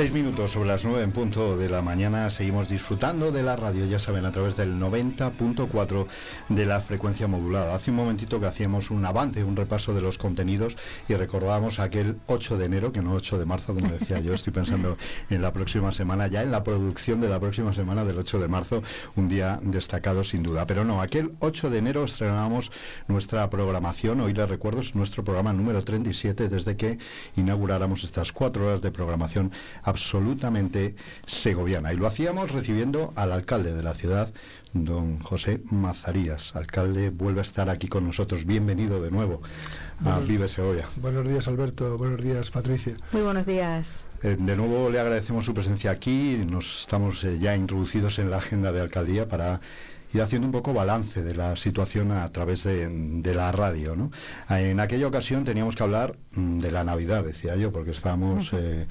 Seis minutos sobre las nueve en punto de la mañana. Seguimos disfrutando de la radio, ya saben, a través del 90.4 de la frecuencia modulada. Hace un momentito que hacíamos un avance, un repaso de los contenidos y recordábamos aquel 8 de enero, que no 8 de marzo, como decía yo. Estoy pensando en la próxima semana, ya en la producción de la próxima semana del 8 de marzo, un día destacado sin duda. Pero no, aquel 8 de enero estrenábamos nuestra programación. Hoy les recuerdo, es nuestro programa número 37 desde que inauguráramos estas cuatro horas de programación absolutamente segoviana. Y lo hacíamos recibiendo al alcalde de la ciudad, don José Mazarías. Alcalde, vuelve a estar aquí con nosotros. Bienvenido de nuevo a Vive Segovia. Buenos días, Alberto. Buenos días, Patricia. Muy buenos días. Eh, de nuevo le agradecemos su presencia aquí. Nos estamos eh, ya introducidos en la agenda de alcaldía para ir haciendo un poco balance de la situación a través de, la radio. ¿no? En aquella ocasión teníamos que hablar mm, de la Navidad, decía yo, porque estábamos eh,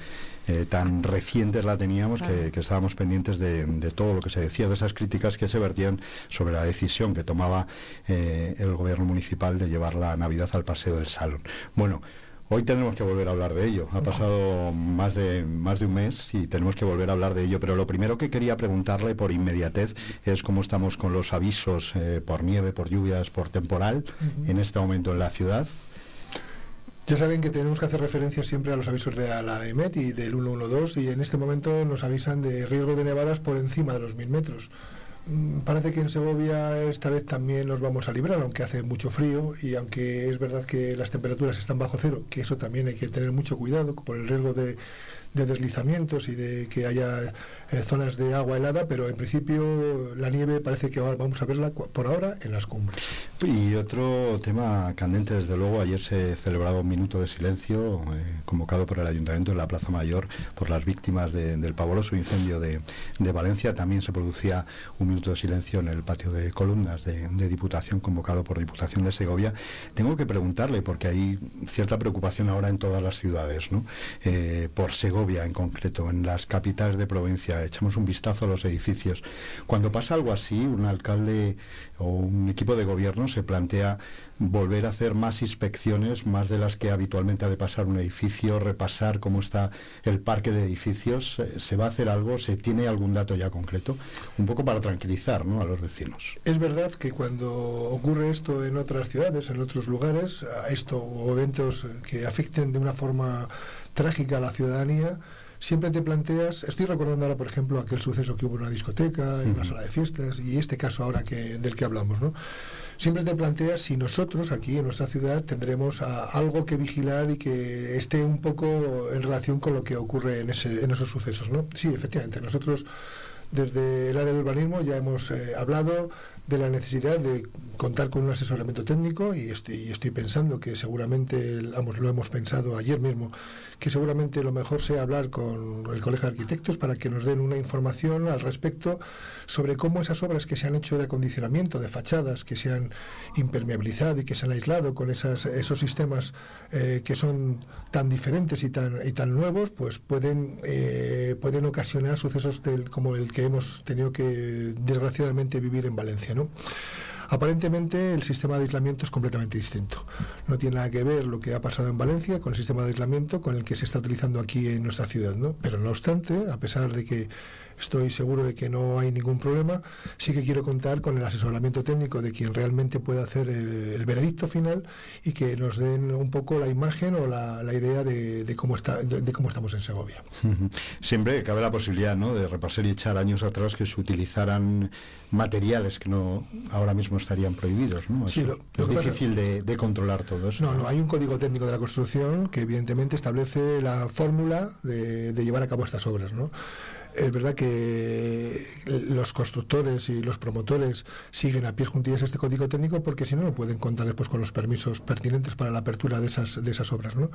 eh, tan recientes la teníamos que, estábamos pendientes de, todo lo que se decía, de esas críticas que se vertían sobre la decisión que tomaba eh, el gobierno municipal de llevar la Navidad al Paseo del Salón. Bueno, Hoy tenemos que volver a hablar de ello. Ha pasado más de, más de un mes y tenemos que volver a hablar de ello. Pero lo primero que quería preguntarle por inmediatez es cómo estamos con los avisos eh, por nieve, por lluvias, por temporal en este momento en la ciudad. Ya saben que tenemos que hacer referencia siempre a los avisos de la EMET y del 112 y en este momento nos avisan de riesgo de nevadas por encima de los 1000 metros. Mm, parece que en Segovia esta vez también nos vamos a librar, aunque hace mucho frío y aunque es verdad que las temperaturas están bajo cero, que eso también hay que tener mucho cuidado por el riesgo de, de deslizamientos y de que haya eh, zonas de agua helada, pero en principio la nieve parece que vamos a verla por ahora en las cumbres. Y otro tema candente, desde luego, ayer se celebraba un minuto de silencio eh, convocado por el Ayuntamiento en la Plaza Mayor por las víctimas del pavoroso incendio de, Valencia. También se producía un minuto de silencio en el patio de columnas de, Diputación convocado por Diputación de Segovia. Tengo que preguntarle, porque hay cierta preocupación ahora en todas las ciudades, ¿no? Eh, por Segovia en concreto, en las capitales de provincia, echamos un vistazo a los edificios. Cuando pasa algo así, un alcalde o un equipo de gobierno se plantea volver a hacer más inspecciones, más de las que habitualmente ha de pasar un edificio, repasar cómo está el parque de edificios. Eh, ¿Se va a hacer algo? ¿Se tiene algún dato ya concreto? Un poco para tranquilizar ¿no? a los vecinos. Es verdad que cuando ocurre esto en otras ciudades, en otros lugares, esto o eventos que afecten de una forma trágica a la ciudadanía, siempre te planteas, estoy recordando ahora, por ejemplo, aquel suceso que hubo en una discoteca, en una sala de fiestas, y este caso ahora que, del que hablamos, ¿no? Siempre te planteas si nosotros aquí en nuestra ciudad tendremos algo que vigilar y que esté un poco en relación con lo que ocurre en, ese, en esos sucesos, ¿no? Sí, efectivamente, nosotros desde el área de urbanismo ya hemos eh, hablado de la necesidad de contar con un asesoramiento técnico y estoy, estoy pensando que seguramente, lo hemos pensado ayer mismo, que seguramente lo mejor sea hablar con el Colegio de Arquitectos para que nos den una información al respecto sobre cómo esas obras que se han hecho de acondicionamiento, de fachadas, que se han impermeabilizado y que se han aislado con esas, esos sistemas eh, que son tan diferentes y tan, y tan nuevos, pues pueden, eh, pueden ocasionar sucesos del, como el que hemos tenido que desgraciadamente vivir en Valencia. ¿no? Aparentemente el sistema de aislamiento es completamente distinto. No tiene nada que ver lo que ha pasado en Valencia con el sistema de aislamiento con el que se está utilizando aquí en nuestra ciudad. ¿no? Pero no obstante, a pesar de que estoy seguro de que no hay ningún problema, sí que quiero contar con el asesoramiento técnico de quien realmente pueda hacer el, veredicto final y que nos den un poco la imagen o la, idea de, cómo está, de, cómo estamos en Segovia. Siempre cabe la posibilidad ¿no? de repasar y echar años atrás que se utilizaran materiales que no ahora mismo estarían prohibidos. ¿no? Sí, es difícil de, controlar todo eso. No, no, hay un código técnico de la construcción que evidentemente establece la fórmula de, de llevar a cabo estas obras. ¿no? Es verdad que los constructores y los promotores siguen a pies juntillas este código técnico porque si no, no pueden contar después con los permisos pertinentes para la apertura de esas, de esas obras. ¿no?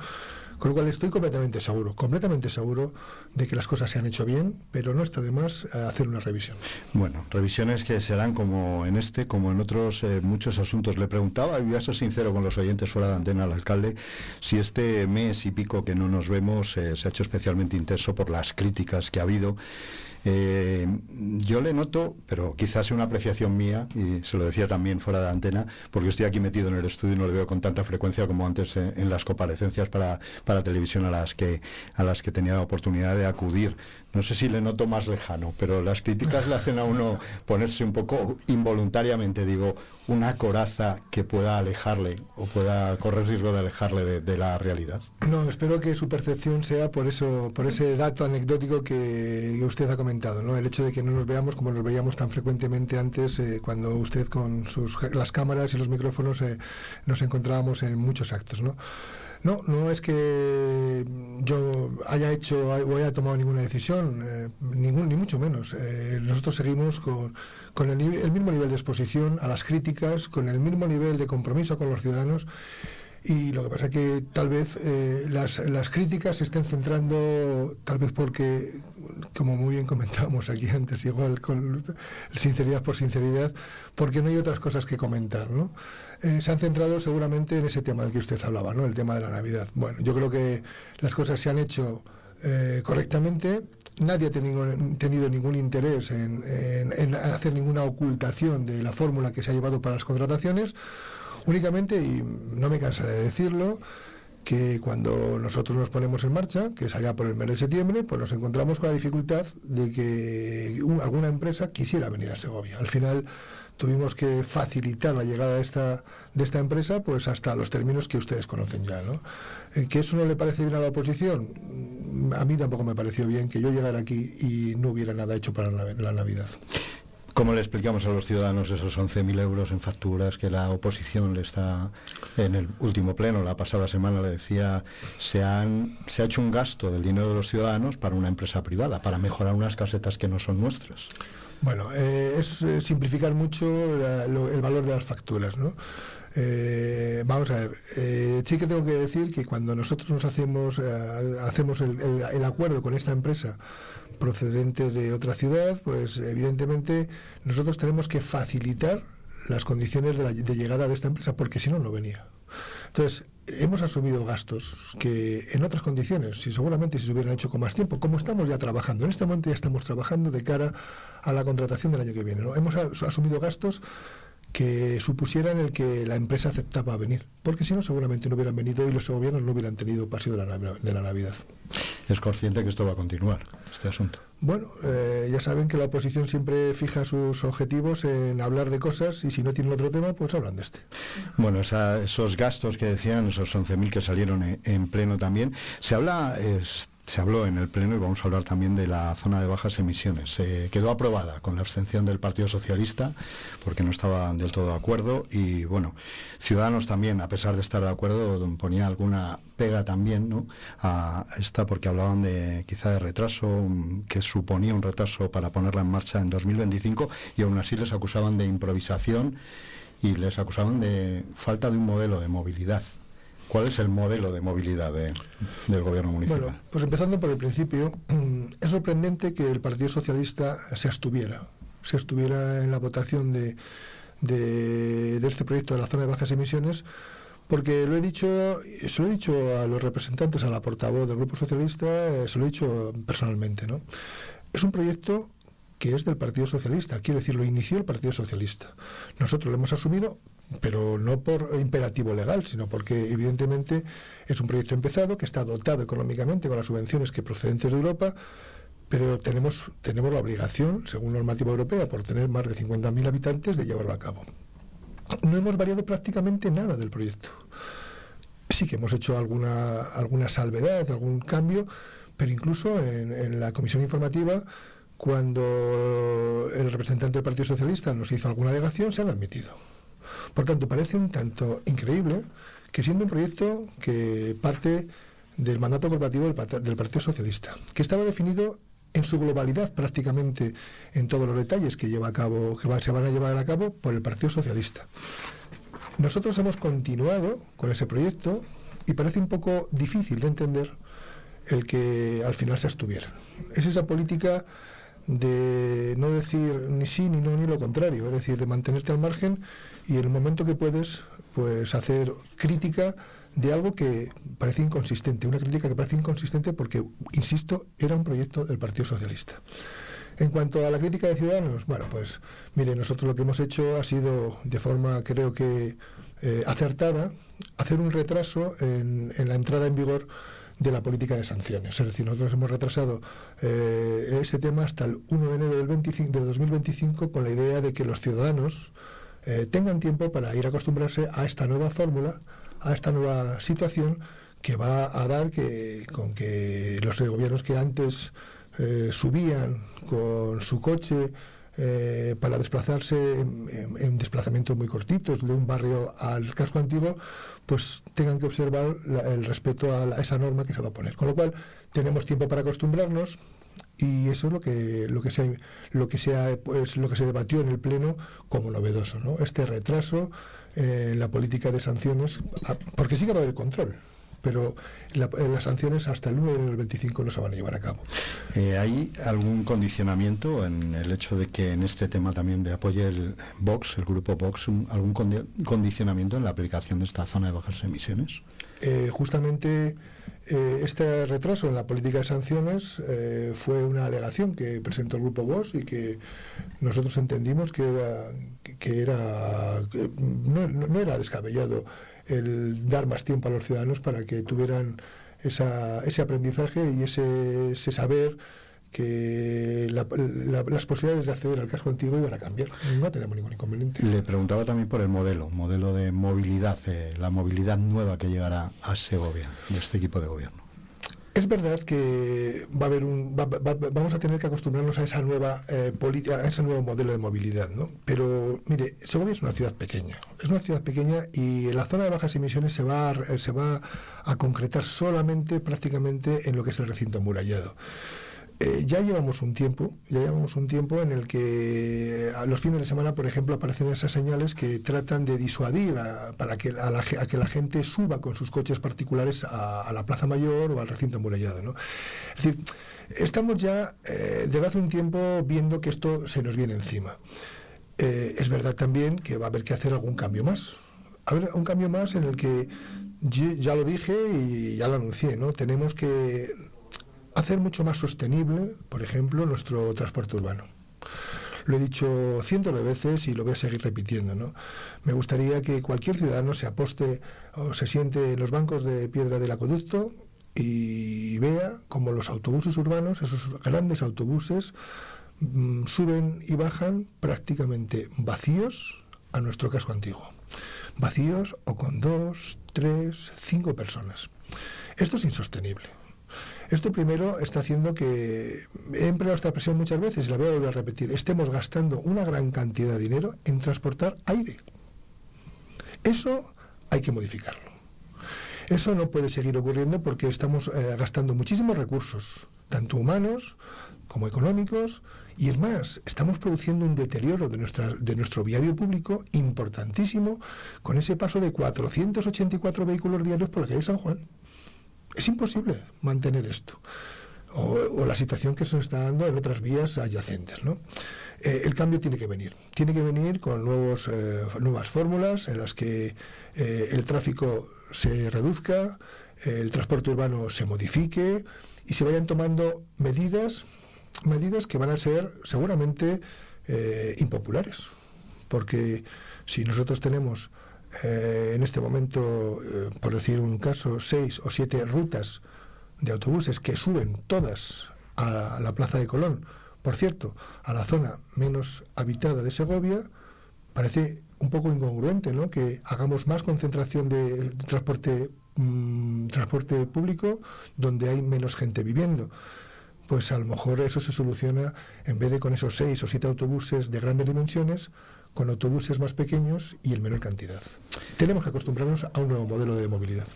Con lo cual estoy completamente seguro, completamente seguro de que las cosas se han hecho bien, pero no está de más eh, hacer una revisión. Bueno, revisiones que serán como en este, como en otros eh, muchos asuntos. Le preguntaba, y voy a ser sincero con los oyentes fuera de antena al alcalde, si este mes y pico que no nos vemos eh, se ha hecho especialmente intenso por las críticas que ha habido Eh, yo le noto, pero quizás sea una apreciación mía, y se lo decía también fuera de antena, porque estoy aquí metido en el estudio y no le veo con tanta frecuencia como antes en, las comparecencias para, para televisión a las que a las que tenía la oportunidad de acudir. No sé si le noto más lejano, pero las críticas le hacen a uno ponerse un poco involuntariamente, digo, una coraza que pueda alejarle o pueda correr riesgo de alejarle de, la realidad. No, espero que su percepción sea por eso, por ese dato anecdótico que, usted ha comentado, ¿no? El hecho de que no nos veamos como nos veíamos tan frecuentemente antes, eh, cuando usted con sus las cámaras y los micrófonos eh, nos encontrábamos en muchos actos, ¿no? No, no es que yo haya hecho o haya tomado ninguna decisión, eh, ningún, ni mucho menos. Eh, nosotros seguimos con, con el, el, mismo nivel de exposición a las críticas, con el mismo nivel de compromiso con los ciudadanos y lo que pasa es que tal vez eh, las, las, críticas se estén centrando, tal vez porque, como muy bien comentábamos aquí antes, igual con sinceridad por sinceridad, porque no hay otras cosas que comentar, ¿no? Eh, se han centrado seguramente en ese tema del que usted hablaba, ¿no? El tema de la Navidad. Bueno, yo creo que las cosas se han hecho eh, correctamente. Nadie ha tenido, tenido ningún interés en, en hacer ninguna ocultación de la fórmula que se ha llevado para las contrataciones Únicamente, y no me cansaré de decirlo, que cuando nosotros nos ponemos en marcha, que es allá por el mes de septiembre, pues nos encontramos con la dificultad de que alguna empresa quisiera venir a Segovia. Al final tuvimos que facilitar la llegada de esta, de esta empresa pues hasta los términos que ustedes conocen ya. ¿no? Eh, ¿Que eso no le parece bien a la oposición? A mí tampoco me pareció bien que yo llegara aquí y no hubiera nada hecho para la Navidad. ¿Cómo le explicamos a los ciudadanos esos 11.000 euros en facturas que la oposición le está, en el último pleno, la pasada semana le decía, se, han, se ha hecho un gasto del dinero de los ciudadanos para una empresa privada, para mejorar unas casetas que no son nuestras? Bueno, eh, es eh, simplificar mucho el valor de las facturas, ¿no? Eh, vamos a ver, sí que tengo que decir que cuando nosotros nos hacemos, hacemos el acuerdo con esta empresa procedente de otra ciudad, pues evidentemente nosotros tenemos que facilitar las condiciones de, llegada de esta empresa, porque si no, no venía. Entonces, hemos asumido gastos que en otras condiciones, si seguramente si se hubieran hecho con más tiempo, como estamos ya trabajando, en este momento ya estamos trabajando de cara a la contratación del año que viene. ¿no? Hemos asumido gastos que supusieran el que la empresa aceptaba venir, porque si no seguramente no hubieran venido y los gobiernos no hubieran tenido paseo de la, de la Navidad. ¿Es consciente que esto va a continuar, este asunto? Bueno, eh, ya saben que la oposición siempre fija sus objetivos en hablar de cosas y si no tienen otro tema, pues hablan de este. Bueno, esos gastos que decían, esos 11.000 que salieron en, en, pleno también, se habla... Es, se habló en el Pleno y vamos a hablar también de la zona de bajas emisiones. Se quedó aprobada con la abstención del Partido Socialista porque no estaba del todo de acuerdo y bueno, Ciudadanos también, a pesar de estar de acuerdo, ponía alguna pega también ¿no? a esta porque hablaban de quizá de retraso, que suponía un retraso para ponerla en marcha en 2025 y aún así les acusaban de improvisación y les acusaban de falta de un modelo de movilidad. ¿Cuál es el modelo de movilidad del gobierno municipal? Bueno, pues empezando por el principio, es sorprendente que el Partido Socialista se abstuviera, se abstuviera en la votación de, de, este proyecto de la zona de bajas emisiones, porque lo he dicho, se lo he dicho a los representantes, a la portavoz del Grupo Socialista, eh, se lo he dicho personalmente, ¿no? Es un proyecto que es del Partido Socialista, quiero decir, lo inició el Partido Socialista. Nosotros lo hemos asumido, pero no por imperativo legal, sino porque evidentemente es un proyecto empezado que está dotado económicamente con las subvenciones que procedentes de Europa, pero tenemos, tenemos la obligación, según normativa europea, por tener más de 50.000 habitantes, de llevarlo a cabo. No hemos variado prácticamente nada del proyecto. Sí que hemos hecho alguna, alguna salvedad, algún cambio, pero incluso en, en la comisión informativa cuando el representante del Partido Socialista nos hizo alguna alegación, se han admitido. Por tanto, parece un tanto increíble que siendo un proyecto que parte del mandato corporativo del, Partido Socialista, que estaba definido en su globalidad prácticamente en todos los detalles que lleva a cabo, que se van a llevar a cabo por el Partido Socialista. Nosotros hemos continuado con ese proyecto y parece un poco difícil de entender el que al final se abstuviera. Es esa política de no decir ni sí ni no ni lo contrario, es decir, de mantenerte al margen y en el momento que puedes, pues hacer crítica de algo que parece inconsistente, una crítica que parece inconsistente porque, insisto, era un proyecto del Partido Socialista. En cuanto a la crítica de Ciudadanos, bueno, pues mire, nosotros lo que hemos hecho ha sido de forma, creo que eh, acertada, hacer un retraso en, la entrada en vigor de la política de sanciones. Es decir, nosotros hemos retrasado eh, ese tema hasta el 1 de enero del, 25, 2025 con la idea de que los ciudadanos eh, tengan tiempo para ir a acostumbrarse a esta nueva fórmula, a esta nueva situación que va a dar que con que los gobiernos que antes eh, subían con su coche eh, para desplazarse en, desplazamientos muy cortitos de un barrio al casco antiguo, pues tengan que observar el respeto a, esa norma que se va a poner. Con lo cual, tenemos tiempo para acostumbrarnos y eso es lo que lo que se lo que se pues lo que se debatió en el pleno como novedoso, ¿no? Este retraso en la política de sanciones, ah, porque sí que va a haber control pero eh, las sanciones hasta el 1 del 25 no se van a llevar a cabo. Eh, ¿Hay algún condicionamiento en el hecho de que en este tema también le apoye el Vox, el grupo Vox, algún condicionamiento en la aplicación de esta zona de bajas emisiones? Eh, justamente este retraso en la política de sanciones fue una alegación que presentó el grupo Vox y que nosotros entendimos que era que era no, no era descabellado el dar más tiempo a los ciudadanos para que tuvieran esa, ese aprendizaje y ese, ese saber que las posibilidades de acceder al casco antiguo iban a cambiar. No tenemos ningún inconveniente. Le preguntaba también por el modelo, modelo de movilidad, eh, la movilidad nueva que llegará a Segovia, de este equipo de gobierno. Es verdad que va a haber un, vamos a tener que acostumbrarnos a esa nueva eh, política, a ese nuevo modelo de movilidad, ¿no? Pero mire, Segovia es una ciudad pequeña, es una ciudad pequeña y la zona de bajas emisiones se va a, se va a concretar solamente prácticamente en lo que es el recinto amurallado. Eh, ya llevamos un tiempo, ya llevamos un tiempo en el que a los fines de semana, por ejemplo, aparecen esas señales que tratan de disuadir a, para que a, la, que la gente suba con sus coches particulares a, la Plaza Mayor o al recinto amurallado. ¿no? Es decir, estamos ya eh, desde hace un tiempo viendo que esto se nos viene encima. Eh, es verdad también que va a haber que hacer algún cambio más. Haber un cambio más en el que ya lo dije y ya lo anuncié, ¿no? Tenemos que hacer mucho más sostenible, por ejemplo, nuestro transporte urbano. Lo he dicho cientos de veces y lo voy a seguir repitiendo. ¿no? Me gustaría que cualquier ciudadano se aposte o se siente en los bancos de piedra del acueducto y vea cómo los autobuses urbanos, esos grandes autobuses, mm, suben y bajan prácticamente vacíos a nuestro casco antiguo. Vacíos o con dos, tres, cinco personas. Esto es insostenible. Esto primero está haciendo que, he empleado esta expresión muchas veces y la voy a volver a repetir, estemos gastando una gran cantidad de dinero en transportar aire. Eso hay que modificarlo. Eso no puede seguir ocurriendo porque estamos eh, gastando muchísimos recursos, tanto humanos como económicos, y es más, estamos produciendo un deterioro de, nuestra, de nuestro viario público importantísimo con ese paso de 484 vehículos diarios por la calle San Juan. Es imposible mantener esto. O, la situación que se está dando en otras vías adyacentes. ¿no? Eh, el cambio tiene que venir. Tiene que venir con nuevos, eh, nuevas fórmulas en las que eh, el tráfico se reduzca, el transporte urbano se modifique y se vayan tomando medidas, medidas que van a ser seguramente impopulares. Porque si nosotros tenemos eh, en este momento, eh, por decir un caso, seis o siete rutas de autobuses que suben todas a la Plaza de Colón, por cierto, a la zona menos habitada de Segovia, parece un poco incongruente, ¿no? Que hagamos más concentración de, transporte mm, transporte público donde hay menos gente viviendo. Pues a lo mejor eso se soluciona en vez de con esos seis o siete autobuses de grandes dimensiones, con autobuses más pequeños y en menor cantidad. Tenemos que acostumbrarnos a un nuevo modelo de movilidad.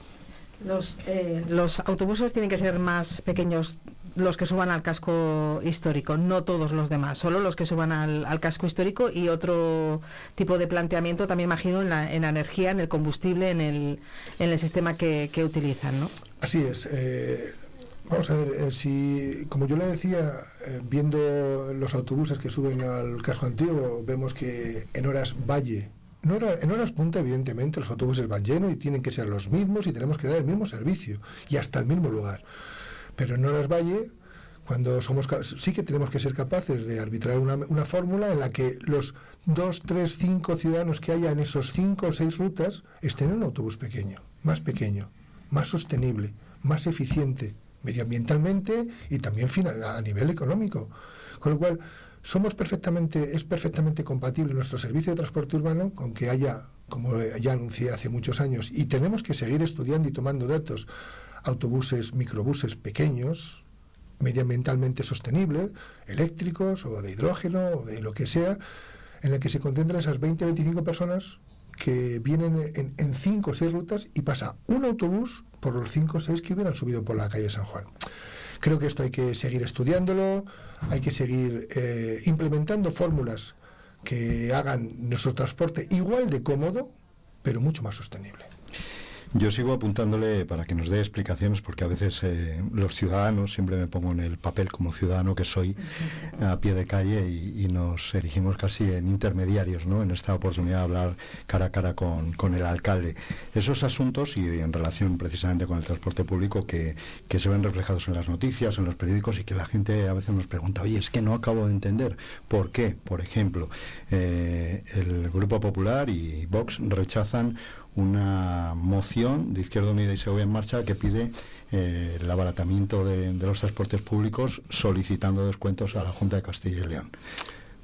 Los, eh, los autobuses tienen que ser más pequeños los que suban al casco histórico, no todos los demás, solo los que suban al, casco histórico y otro tipo de planteamiento también imagino en la, en la energía, en el combustible, en el, en el sistema que, que utilizan, ¿no? Así es. Eh, Vamos a ver, eh, si, como yo le decía, eh, viendo los autobuses que suben al casco antiguo, vemos que en horas valle, no en horas punta, evidentemente, los autobuses van llenos y tienen que ser los mismos y tenemos que dar el mismo servicio y hasta el mismo lugar. Pero en horas valle, cuando somos sí que tenemos que ser capaces de arbitrar una, una fórmula en la que los dos, tres, cinco ciudadanos que haya en esos cinco o seis rutas estén en un autobús pequeño, más pequeño, más sostenible, más eficiente medioambientalmente y también a nivel económico. Con lo cual, somos perfectamente, es perfectamente compatible nuestro servicio de transporte urbano con que haya, como ya anuncié hace muchos años, y tenemos que seguir estudiando y tomando datos, autobuses, microbuses pequeños, medioambientalmente sostenibles, eléctricos o de hidrógeno o de lo que sea, en el que se concentran esas 20 25 personas que vienen en, 5 o 6 rutas y pasa un autobús por los 5 o 6 que hubieran subido por la calle San Juan. Creo que esto hay que seguir estudiándolo, hay que seguir eh, implementando fórmulas que hagan nuestro transporte igual de cómodo, pero mucho más sostenible. Yo sigo apuntándole para que nos dé explicaciones, porque a veces eh, los ciudadanos, siempre me pongo en el papel como ciudadano que soy, a pie de calle y, nos erigimos casi en intermediarios, ¿no? En esta oportunidad de hablar cara a cara con, el alcalde. Esos asuntos, y en relación precisamente con el transporte público, que, se ven reflejados en las noticias, en los periódicos, y que la gente a veces nos pregunta, oye, es que no acabo de entender. ¿Por qué? Por ejemplo, eh, el Grupo Popular y Vox rechazan una moción de Izquierda Unida y Seguridad en Marcha que pide eh, el abaratamiento de, los transportes públicos solicitando descuentos a la Junta de Castilla y León.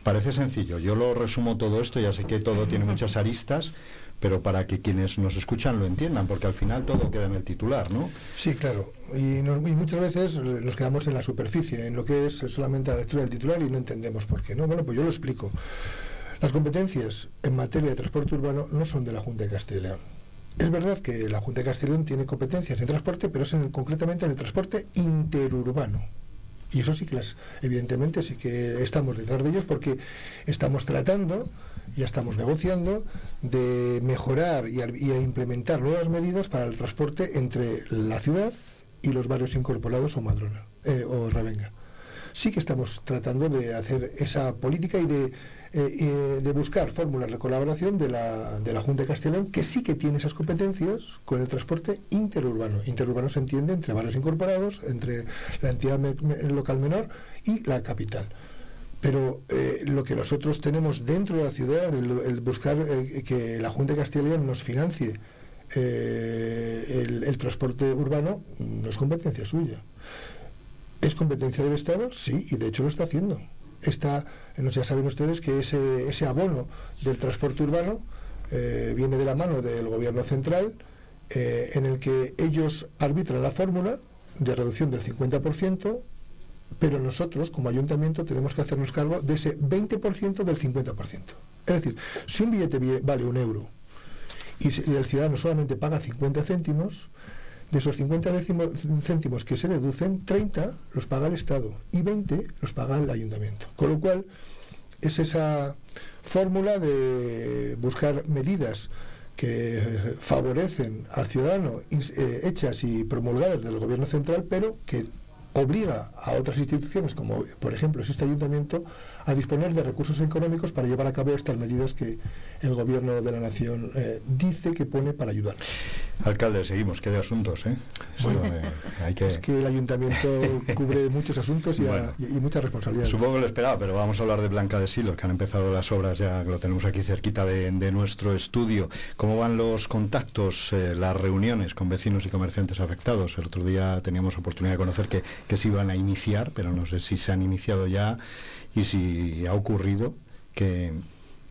Parece sencillo, yo lo resumo todo esto, ya sé que todo tiene muchas aristas, pero para que quienes nos escuchan lo entiendan, porque al final todo queda en el titular, ¿no? Sí, claro. Y, y, muchas veces nos quedamos en la superficie, en lo que es solamente la lectura del titular y no entendemos por qué. No, bueno, pues yo lo explico. Las competencias en materia de transporte urbano no son de la Junta de Castilla y León. Es verdad que la Junta de Castilla y León tiene competencias en transporte, pero es concretamente en el transporte interurbano. Y eso sí que las, evidentemente sí que estamos detrás de ellos porque estamos tratando, ya estamos negociando, de mejorar y, implementar nuevas medidas para el transporte entre la ciudad y los barrios incorporados o Madrona eh, o Ravenga. Sí que estamos tratando de hacer esa política y de eh, de buscar fórmulas de colaboración de la, de la Junta de Castellón, que sí que tiene esas competencias con el transporte interurbano. Interurbano se entiende entre barrios incorporados, entre la entidad local menor y la capital. Pero eh, lo que nosotros tenemos dentro de la ciudad, el, buscar eh, que la Junta de Castellón nos financie el transporte urbano, no es competencia suya. ¿Es competencia del Estado? Sí, y de hecho lo está haciendo está, ya saben ustedes que ese, ese abono del transporte urbano eh, viene de la mano del gobierno central, eh, en el que ellos arbitran la fórmula de reducción del 50%, pero nosotros, como ayuntamiento, tenemos que hacernos cargo de ese 20% del 50%. Es decir, si un billete vale un euro y el ciudadano solamente paga 50 céntimos, de esos 50 céntimos que se deducen, 30 los paga el Estado y 20 los paga el ayuntamiento. Con lo cual, es esa fórmula de buscar medidas que favorecen al ciudadano eh, hechas y promulgadas del gobierno central, pero que obliga a otras instituciones, como por ejemplo este ayuntamiento, a disponer de recursos económicos para llevar a cabo estas medidas que el gobierno de la nación eh, dice que pone para ayudar. Alcalde, seguimos, qué de asuntos, ¿eh? hay que... Es que el ayuntamiento cubre muchos asuntos y, muchas responsabilidades. Supongo que lo esperaba, pero vamos a hablar de Blanca de Silos, que han empezado las obras, ya lo tenemos aquí cerquita de, nuestro estudio. ¿Cómo van los contactos, eh, las reuniones con vecinos y comerciantes afectados? El otro día teníamos oportunidad de conocer que, que se iban a iniciar, pero no sé si se han iniciado ya y si ha ocurrido que,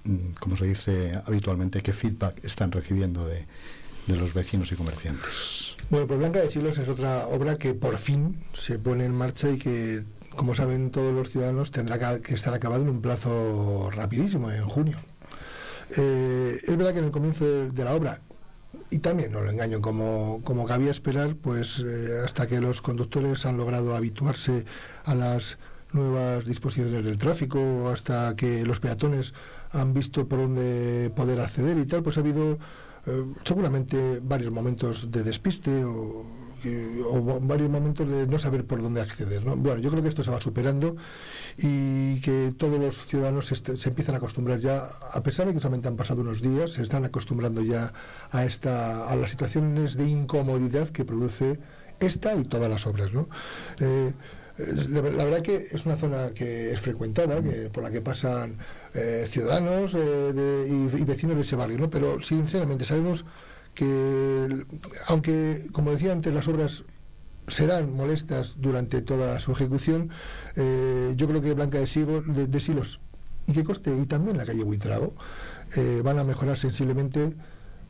mm, como se dice habitualmente, qué feedback están recibiendo de, los vecinos y comerciantes. Bueno, pues Blanca de Chilos es otra obra que por fin se pone en marcha y que, como saben todos los ciudadanos, tendrá que estar acabado en un plazo rapidísimo, en junio. Eh, es verdad que en el comienzo de, la obra, y también no lo engaño, como, como cabía esperar, pues eh, hasta que los conductores han logrado habituarse a las nuevas disposiciones del tráfico, hasta que los peatones han visto por dónde poder acceder y tal, pues ha habido eh, seguramente varios momentos de despiste o, varios momentos de no saber por dónde acceder. Bueno, yo creo que esto se va superando y que todos los ciudadanos se, empiezan a acostumbrar ya, a pesar de que solamente han pasado unos días, se están acostumbrando ya a, esta, a las situaciones de incomodidad que produce esta y todas las obras. ¿no? Eh, la, verdad que es una zona que es frecuentada, que, por la que pasan eh, ciudadanos eh, y, vecinos de ese barrio, ¿no? Pero sinceramente sabemos que, aunque, como decía antes, las obras serán molestas durante toda su ejecución, eh, yo creo que Blanca de, Silos y que coste y también la calle Huitrago van a mejorar sensiblemente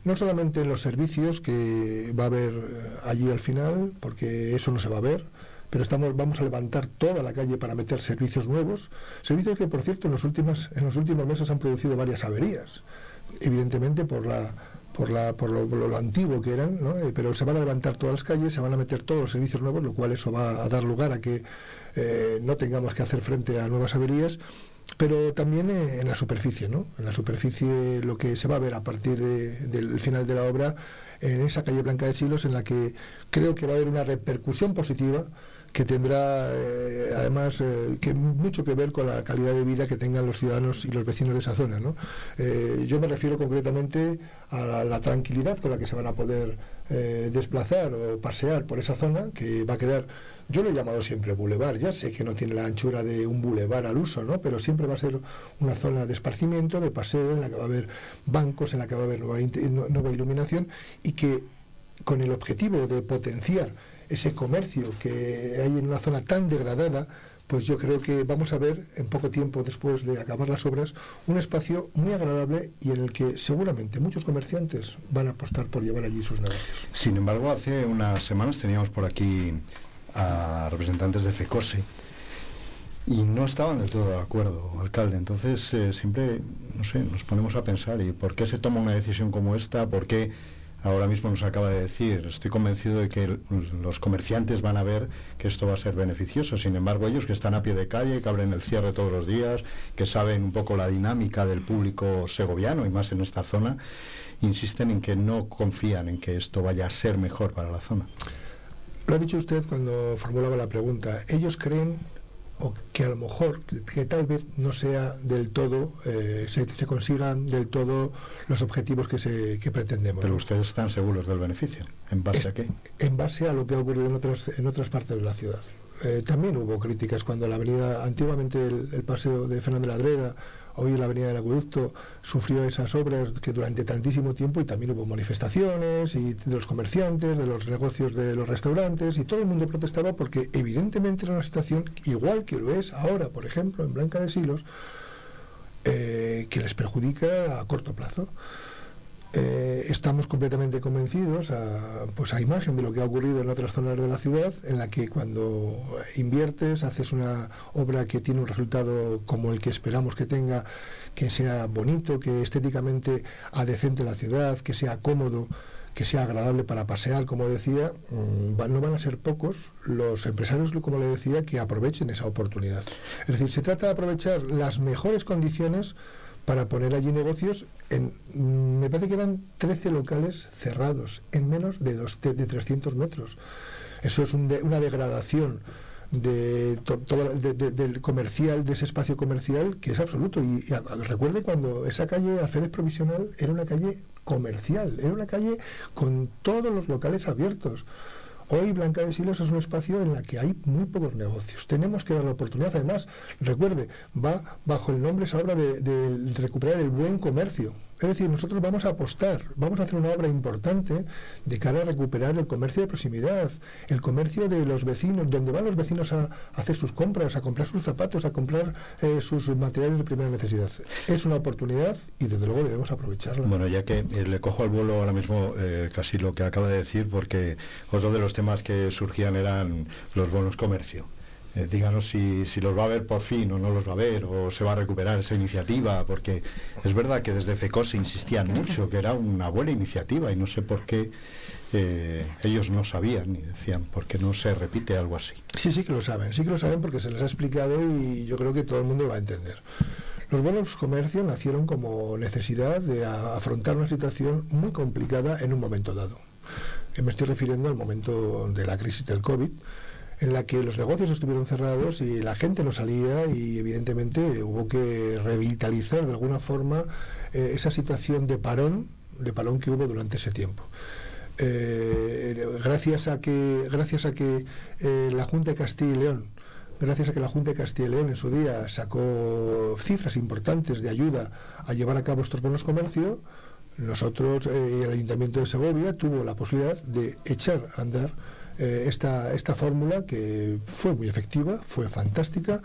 no solamente en los servicios que va a haber allí al final, porque eso no se va a ver, pero estamos, vamos a levantar toda la calle para meter servicios nuevos, servicios que por cierto en los últimos, en los últimos meses han producido varias averías, evidentemente por la por, la, por lo, antiguo que eran, ¿no? Eh, pero se van a levantar todas las calles, se van a meter todos los servicios nuevos, lo cual eso va a dar lugar a que eh, no tengamos que hacer frente a nuevas averías, pero también eh, en la superficie, ¿no? En la superficie lo que se va a ver a partir del final de la obra en esa calle Blanca de Silos, en la que creo que va a haber una repercusión positiva que tendrá eh, además eh, que mucho que ver con la calidad de vida que tengan los ciudadanos y los vecinos de esa zona. ¿no? Eh, yo me refiero concretamente a la, tranquilidad con la que se van a poder desplazar o pasear por esa zona, que va a quedar, yo lo he llamado siempre bulevar, ya sé que no tiene la anchura de un bulevar al uso, ¿no? pero siempre va a ser una zona de esparcimiento, de paseo, en la que va a haber bancos, en la que va a haber nueva iluminación y que con el objetivo de potenciar ese comercio que hay en una zona tan degradada, pues yo creo que vamos a ver en poco tiempo después de acabar las obras un espacio muy agradable y en el que seguramente muchos comerciantes van a apostar por llevar allí sus negocios. Sin embargo, hace unas semanas teníamos por aquí a representantes de FECOSE y no estaban del todo de acuerdo, alcalde. Entonces, eh, siempre, no sé, nos ponemos a pensar, ¿y por qué se toma una decisión como esta? ¿Por qué ahora mismo nos acaba de decir, estoy convencido de que los comerciantes van a ver que esto va a ser beneficioso. Sin embargo, ellos que están a pie de calle, que abren el cierre todos los días, que saben un poco la dinámica del público segoviano y más en esta zona, insisten en que no confían en que esto vaya a ser mejor para la zona. Lo ha dicho usted cuando formulaba la pregunta. Ellos creen o que a lo mejor, que, tal vez no sea del todo, eh, se, consigan del todo los objetivos que, se, que pretendemos. Pero ustedes están seguros del beneficio. ¿En base a qué? En base a lo que ha ocurrido en otras, en otras partes de la ciudad. Eh, también hubo críticas cuando la avenida, antiguamente el, el paseo de Fernando de la Dreda Hoy la Avenida del Acueducto sufrió esas obras que durante tantísimo tiempo y también hubo manifestaciones y de los comerciantes, de los negocios de los restaurantes y todo el mundo protestaba porque evidentemente era una situación igual que lo es ahora, por ejemplo, en Blanca de Silos, eh, que les perjudica a corto plazo. Eh, estamos completamente convencidos a, pues a imagen de lo que ha ocurrido en otras zonas de la ciudad, en la que cuando inviertes, haces una obra que tiene un resultado como el que esperamos que tenga, que sea bonito, que estéticamente adecente la ciudad, que sea cómodo, que sea agradable para pasear, como decía, mm, no van a ser pocos los empresarios, como le decía, que aprovechen esa oportunidad. Es decir, se trata de aprovechar las mejores condiciones para poner allí negocios en, mm, me parece que eran 13 locales cerrados en menos de, dos, de, 300 metros. Eso es una degradación de, del comercial, de ese espacio comercial, que es absoluto. Y, recuerde cuando esa calle Alférez Provisional era una calle comercial, era una calle con todos los locales abiertos. Hoy Blanca de Silos es un espacio en el que hay muy pocos negocios. Tenemos que dar la oportunidad. Además, recuerde, va bajo el nombre esa obra de recuperar el buen comercio. Es decir, nosotros vamos a apostar, vamos a hacer una obra importante de cara a recuperar el comercio de proximidad, el comercio de los vecinos, donde van los vecinos a, hacer sus compras, a comprar sus zapatos, a comprar eh, sus materiales de primera necesidad. Es una oportunidad y desde luego debemos aprovecharla. Bueno, ya que eh, le cojo al vuelo ahora mismo eh, casi lo que acaba de decir, porque otro de los temas que surgían eran los bonos comercio. Eh, díganos si, si, los va a ver por fin o no los va a ver o se va a recuperar esa iniciativa, porque es verdad que desde FECOS insistían mucho que era una buena iniciativa y no sé por qué eh, ellos no sabían y decían, ¿por qué no se repite algo así? Sí, sí que lo saben, sí que lo saben porque se les ha explicado y yo creo que todo el mundo lo va a entender. Los bonos comercio nacieron como necesidad de afrontar una situación muy complicada en un momento dado. Me estoy refiriendo al momento de la crisis del COVID, en la que los negocios estuvieron cerrados y la gente no salía y evidentemente hubo que revitalizar de alguna forma eh, esa situación de parón, de parón que hubo durante ese tiempo. Eh, gracias a que gracias a que eh, la Junta de Castilla y León gracias a que la Junta de Castilla y León en su día sacó cifras importantes de ayuda a llevar a cabo estos bonos comercio, nosotros, eh, el Ayuntamiento de Segovia, tuvo la posibilidad de echar a andar eh, esta, esta fórmula que fue muy efectiva, fue fantástica,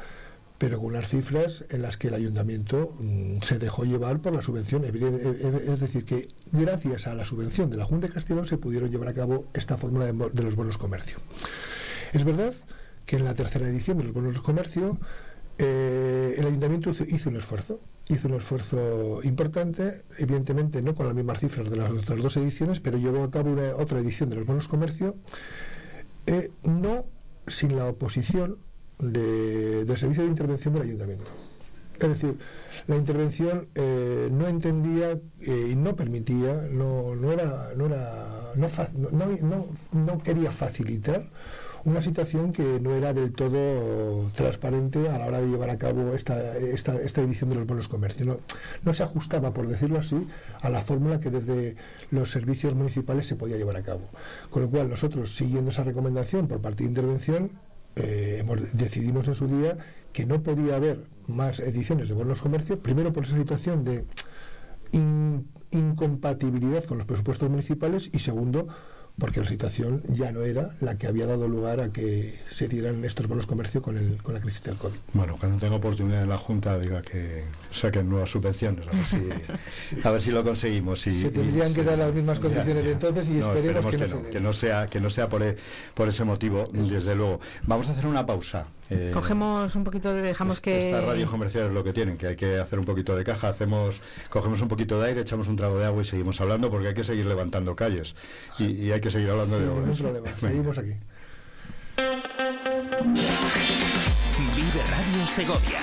pero con unas cifras en las que el ayuntamiento mm, se dejó llevar por la subvención. Es decir, que gracias a la subvención de la Junta de León se pudieron llevar a cabo esta fórmula de, los bonos comercio. Es verdad que en la tercera edición de los bonos comercio eh, el ayuntamiento hizo, un esfuerzo, hizo un esfuerzo importante, evidentemente no con las mismas cifras de las otras dos ediciones, pero llevó a cabo una, otra edición de los bonos comercio, eh, no sin la oposición del servicio de intervención del ayuntamiento. Es decir, la intervención eh, no entendía y no permitía, no, no era, no era, no, no quería facilitar una situación que no era del todo transparente a la hora de llevar a cabo esta, esta, esta edición de los bonos comercio. No, no se ajustaba, por decirlo así, a la fórmula que desde los servicios municipales se podía llevar a cabo. Con lo cual nosotros, siguiendo esa recomendación por parte de intervención, eh, decidimos en su día que no podía haber más ediciones de bonos comercio, primero por esa situación de incompatibilidad con los presupuestos municipales y segundo porque la situación ya no era la que había dado lugar a que se dieran estos bonos comercio con, el, con la crisis del COVID. Bueno, cuando tenga oportunidad en la Junta diga que saquen nuevas subvenciones, a ver si, a ver si lo conseguimos. Y, se tendrían que dar las mismas condiciones de entonces y esperemos, que, no, que, no, sea que no sea por, e, por ese motivo, desde luego. Vamos a hacer una pausa. Eh, Cogemos un poquito de, dejamos que... Estas radios comerciales es lo que tienen, que hay que hacer un poquito de caja, hacemos, cogemos un poquito de aire, echamos un trago de agua y seguimos hablando porque hay que seguir levantando calles y, hay que seguir hablando de obras. problema, seguimos aquí. Vive Radio Segovia.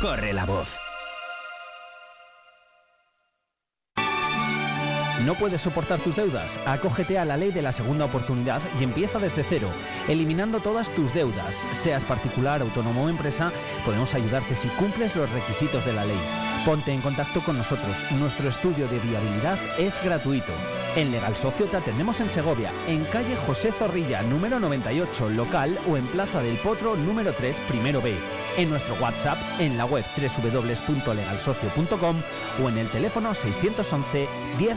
Corre la voz. ¿No puedes soportar tus deudas? Acógete a la ley de la segunda oportunidad y empieza desde cero, eliminando todas tus deudas. Seas particular, autónomo o empresa, podemos ayudarte si cumples los requisitos de la ley. Ponte en contacto con nosotros. Nuestro estudio de viabilidad es gratuito. En Legal Socio te atendemos en Segovia, en calle José Zorrilla, número 98, local o en Plaza del Potro, número 3, primero B. En nuestro WhatsApp, en la web www.legalsocio.com o en el teléfono 611 10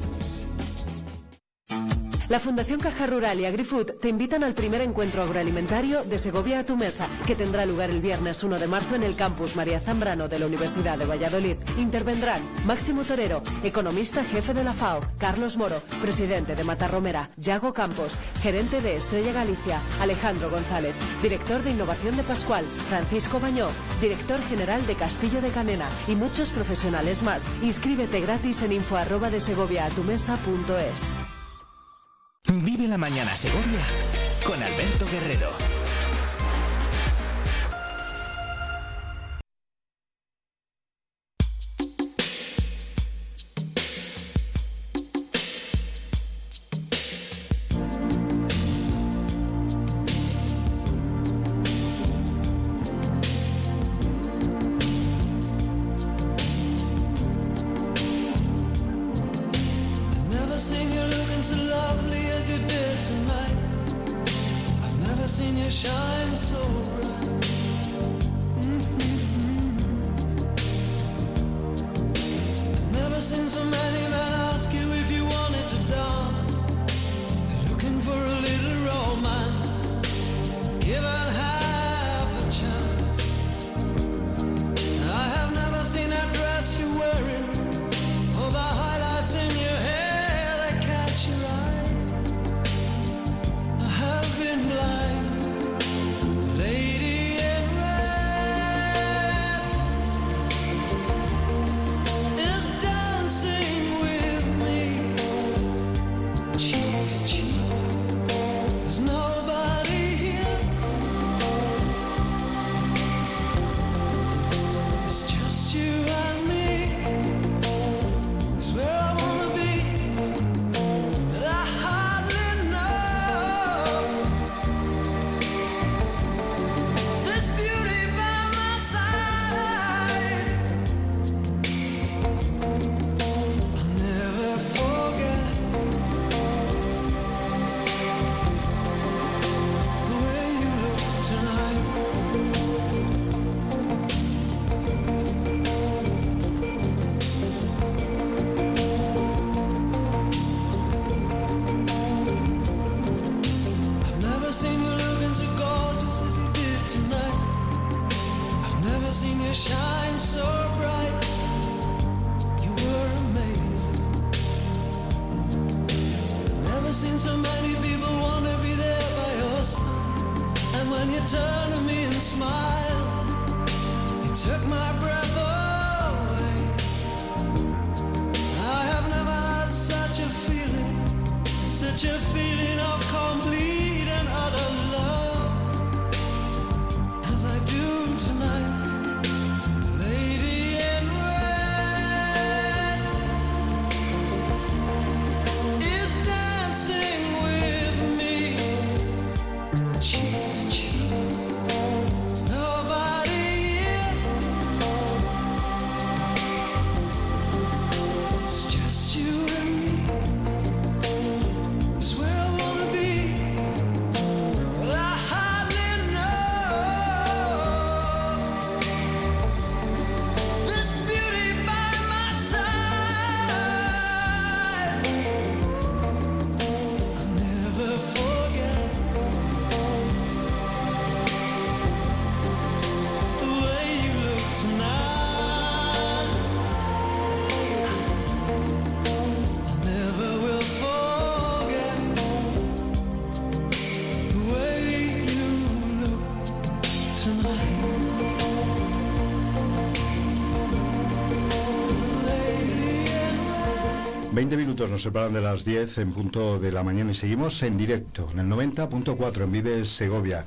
La Fundación Caja Rural y AgriFood te invitan al primer encuentro agroalimentario de Segovia a tu mesa, que tendrá lugar el viernes 1 de marzo en el campus María Zambrano de la Universidad de Valladolid. Intervendrán Máximo Torero, economista jefe de la FAO, Carlos Moro, presidente de Matarromera, Yago Campos, gerente de Estrella Galicia, Alejandro González, director de innovación de Pascual, Francisco Bañó, director general de Castillo de Canena y muchos profesionales más. Inscríbete gratis en info de Vive la mañana Segovia con Alberto Guerrero. Nos separan de las 10 en punto de la mañana y seguimos en directo en el 90.4 en Vive Segovia.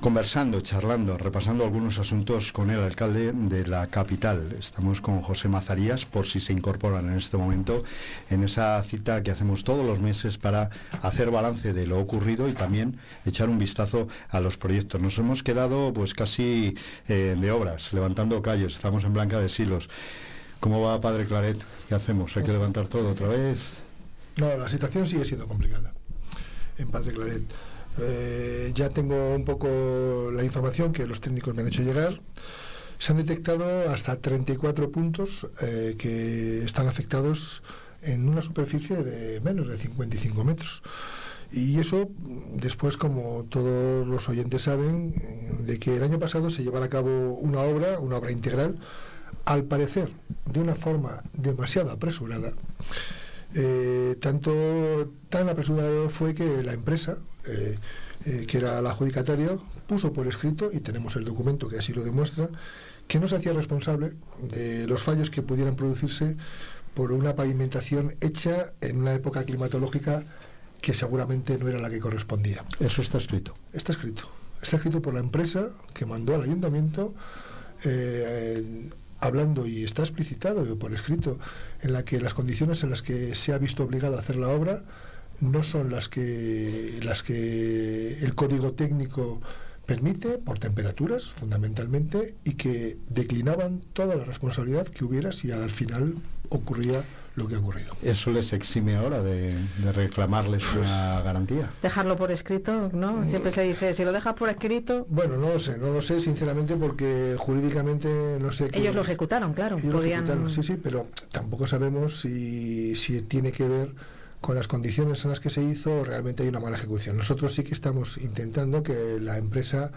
Conversando, charlando, repasando algunos asuntos con el alcalde de la capital. Estamos con José Mazarías, por si se incorporan en este momento, en esa cita que hacemos todos los meses para hacer balance de lo ocurrido y también echar un vistazo a los proyectos. Nos hemos quedado pues casi eh, de obras, levantando calles, estamos en Blanca de Silos. ¿Cómo va, padre Claret? ¿Qué hacemos? ¿Hay que levantar todo otra vez? No, la situación sigue siendo complicada en Padre Claret. Eh, ya tengo un poco la información que los técnicos me han hecho llegar. Se han detectado hasta 34 puntos eh, que están afectados en una superficie de menos de 55 metros. Y eso, después, como todos los oyentes saben, de que el año pasado se llevara a cabo una obra, una obra integral, al parecer de una forma demasiado apresurada. Eh, tanto tan apresurado fue que la empresa, eh, eh, que era la adjudicataria, puso por escrito, y tenemos el documento que así lo demuestra, que no se hacía responsable de los fallos que pudieran producirse por una pavimentación hecha en una época climatológica que seguramente no era la que correspondía. Eso está escrito. Está escrito. Está escrito por la empresa que mandó al ayuntamiento eh, hablando y está explicitado por escrito en la que las condiciones en las que se ha visto obligado a hacer la obra no son las que las que el código técnico permite por temperaturas fundamentalmente y que declinaban toda la responsabilidad que hubiera si al final ocurría lo que ha ocurrido. ¿Eso les exime ahora de, de reclamarles una garantía? Dejarlo por escrito, ¿no? Siempre se dice, si lo dejas por escrito, Bueno, no lo sé, no lo sé sinceramente porque jurídicamente no sé qué- ellos lo ejecutaron, claro. Ellos lo ejecutaron, sí, sí, pero tampoco sabemos si, si tiene que ver con las condiciones en las que se hizo o realmente hay una mala ejecución. Nosotros sí que estamos intentando que la empresa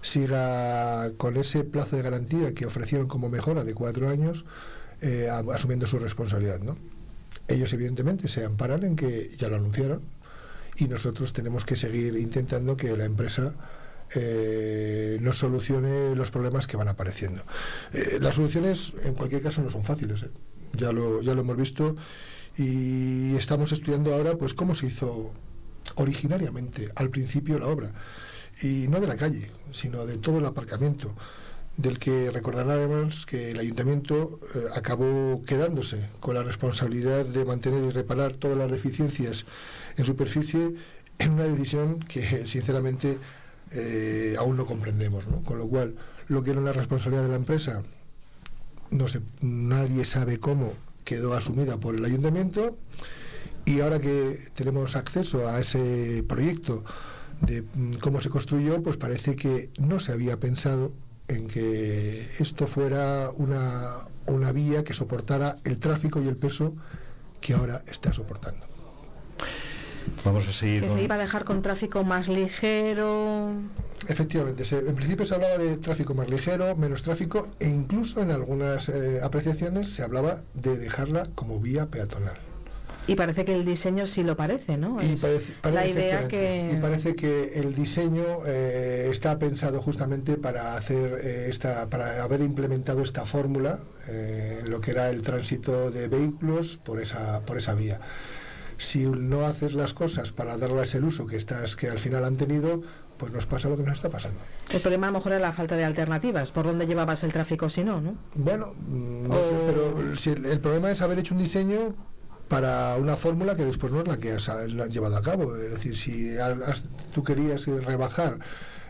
siga con ese plazo de garantía que ofrecieron como mejora de cuatro años, eh, asumiendo su responsabilidad. ¿no? Ellos evidentemente se amparan en que ya lo anunciaron y nosotros tenemos que seguir intentando que la empresa eh, nos solucione los problemas que van apareciendo. Eh, las soluciones en cualquier caso no son fáciles, ¿eh? ya, lo, ya lo hemos visto y estamos estudiando ahora pues cómo se hizo originariamente al principio la obra y no de la calle, sino de todo el aparcamiento del que recordarán además que el ayuntamiento eh, acabó quedándose con la responsabilidad de mantener y reparar todas las deficiencias en superficie en una decisión que sinceramente eh, aún no comprendemos. Con lo cual, lo que era una responsabilidad de la empresa, no sé, nadie sabe cómo quedó asumida por el ayuntamiento y ahora que tenemos acceso a ese proyecto de mm, cómo se construyó, pues parece que no se había pensado en que esto fuera una, una vía que soportara el tráfico y el peso que ahora está soportando. Vamos a seguir Que con- se iba a dejar con tráfico más ligero. Efectivamente, se- en principio se hablaba de tráfico más ligero, menos tráfico e incluso en algunas eh, apreciaciones se hablaba de dejarla como vía peatonal. Y parece que el diseño sí lo parece, ¿no? Y Es parece, la idea que... y parece que el diseño eh, está pensado justamente para hacer eh, esta, para haber implementado esta fórmula eh, lo que era el tránsito de vehículos por esa, por esa vía. Si no haces las cosas para darles el uso que estás, que al final han tenido, pues nos pasa lo que nos está pasando. El problema a lo mejor era la falta de alternativas. ¿Por dónde llevabas el tráfico si no, no? Bueno, mm, no O- sé, pero si el, el problema es haber hecho un diseño para una fórmula que después no es la que has, la has llevado a cabo. Es decir, si has- tú querías rebajar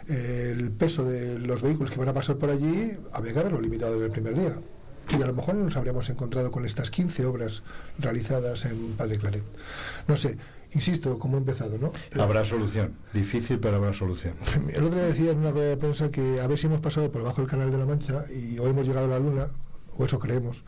eh, el peso de los vehículos que van a pasar por allí, había que haberlo limitado desde el primer día. Y a lo mejor no nos habríamos encontrado con estas 15 obras realizadas en Padre Claret. No sé, insisto, cómo he empezado, ¿no? Habrá solución. Difícil, pero habrá solución. El otro día decía en una rueda de prensa que a ver si hemos pasado por debajo del canal de la Mancha y hoy hemos llegado a la Luna, o eso creemos,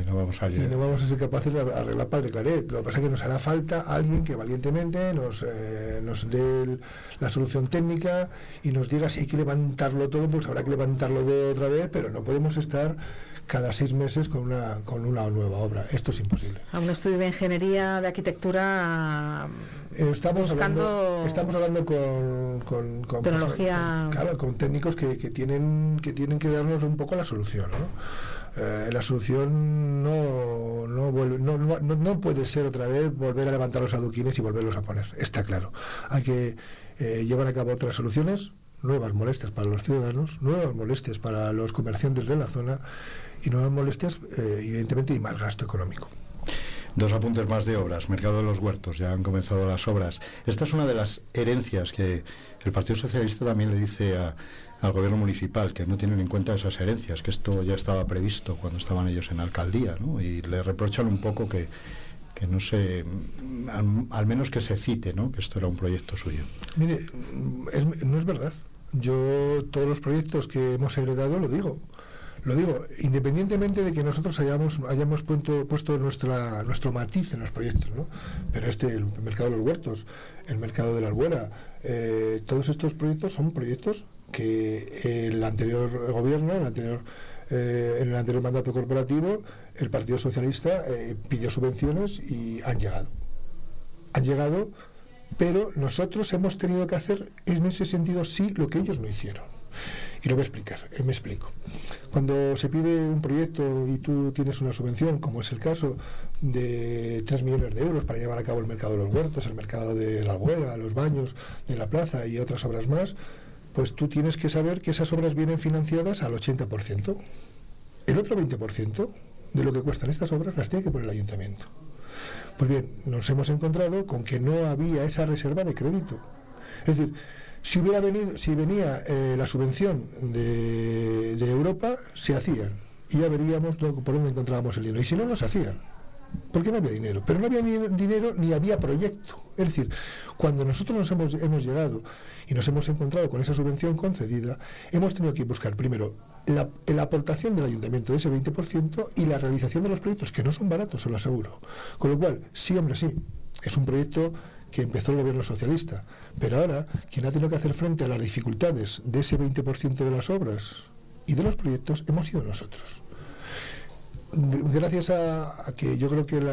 Y no vamos a y no vamos a ser capaces de arreglar Padre Claret. Lo que pasa es que nos hará falta alguien que valientemente nos, eh, nos dé el- la solución técnica y nos diga si hay que levantarlo todo, pues habrá que levantarlo de otra vez, pero no podemos estar cada seis meses con una, con una nueva obra. Esto es imposible. A un estudio de ingeniería, de arquitectura... Eh, Estamos Buscando- hablando, estamos hablando con, con, con Tecnología- con- claro, con técnicos que, que tienen que tienen que darnos un poco la solución. ¿no? Eh, la solución no no, vuelve- no, puede ser otra vez volver a levantar los adoquines y volverlos a poner. Está claro. Hay que eh, llevar a cabo otras soluciones, nuevas molestias para los ciudadanos, nuevas molestias para los comerciantes de la zona y nuevas molestias, eh, evidentemente, y más gasto económico. Dos apuntes más de obras. Mercado de los Huertos, ya han comenzado las obras. Esta es una de las herencias que el Partido Socialista también le dice a- al gobierno municipal, que no tienen en cuenta esas herencias, que esto ya estaba previsto cuando estaban ellos en alcaldía, ¿no? Y le reprochan un poco que, que no se, al, menos que se cite, ¿no? Que esto era un proyecto suyo. Mire, es- no es verdad. Yo todos los proyectos que hemos heredado lo digo. Lo digo, independientemente de que nosotros hayamos, hayamos puesto, puesto nuestra, nuestro matiz en los proyectos, ¿no? Pero este, el mercado de los huertos, el mercado de la albuera, eh, todos estos proyectos son proyectos que el anterior gobierno, el anterior, eh, en el anterior mandato corporativo, el Partido Socialista eh, pidió subvenciones y han llegado. Han llegado pero nosotros hemos tenido que hacer en ese sentido sí lo que ellos no hicieron. Y lo voy a explicar, eh, me explico. Cuando se pide un proyecto y tú tienes una subvención, como es el caso de 3 millones de euros para llevar a cabo el mercado de los huertos, el mercado de la albuera, los baños de la plaza y otras obras más, pues tú tienes que saber que esas obras vienen financiadas al 80%. El otro 20% de lo que cuestan estas obras las tiene que poner el ayuntamiento. Pues bien, nos hemos encontrado con que no había esa reserva de crédito. Es decir, si hubiera venido, si venía eh, la subvención de, de Europa, se hacían. y ya veríamos por dónde encontrábamos el dinero. Y si no, no se hacían. Porque no había dinero. Pero no había ni dinero ni había proyecto. Es decir, cuando nosotros nos hemos, hemos llegado y nos hemos encontrado con esa subvención concedida, hemos tenido que buscar primero la, la aportación del ayuntamiento de ese 20% y la realización de los proyectos, que no son baratos, se lo aseguro. Con lo cual, sí, hombre, sí, es un proyecto que empezó el gobierno socialista, pero ahora quien ha tenido que hacer frente a las dificultades de ese 20% de las obras y de los proyectos hemos sido nosotros gracias a, que yo creo que la-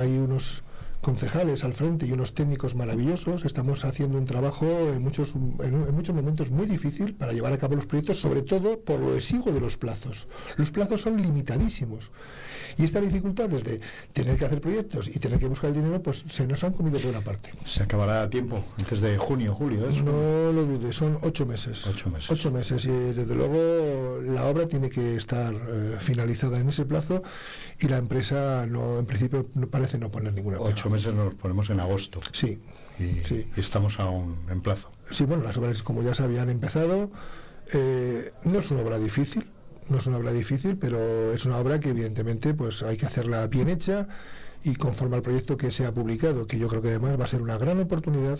hay unos concejales al frente y unos técnicos maravillosos, estamos haciendo un trabajo en muchos, en, en muchos momentos muy difícil para llevar a cabo los proyectos, sobre todo por lo exiguo de los plazos. Los plazos son limitadísimos. Y estas dificultades de tener que hacer proyectos y tener que buscar el dinero, pues se nos han comido por una parte. Se acabará a tiempo, antes de junio, julio, ¿es? No lo dudes, son ocho meses. Ocho meses. Ocho meses y desde luego la obra tiene que estar eh, finalizada en ese plazo y la empresa no, en principio no parece no poner ninguna pega. Ocho meses nos ponemos en agosto Sí, y, sí. y estamos aún en plazo. Sí, bueno, las obras como ya se habían empezado, eh, no es una obra difícil, no es una obra difícil, pero es una obra que evidentemente pues hay que hacerla bien hecha y conforme al proyecto que se ha publicado, que yo creo que además va a ser una gran oportunidad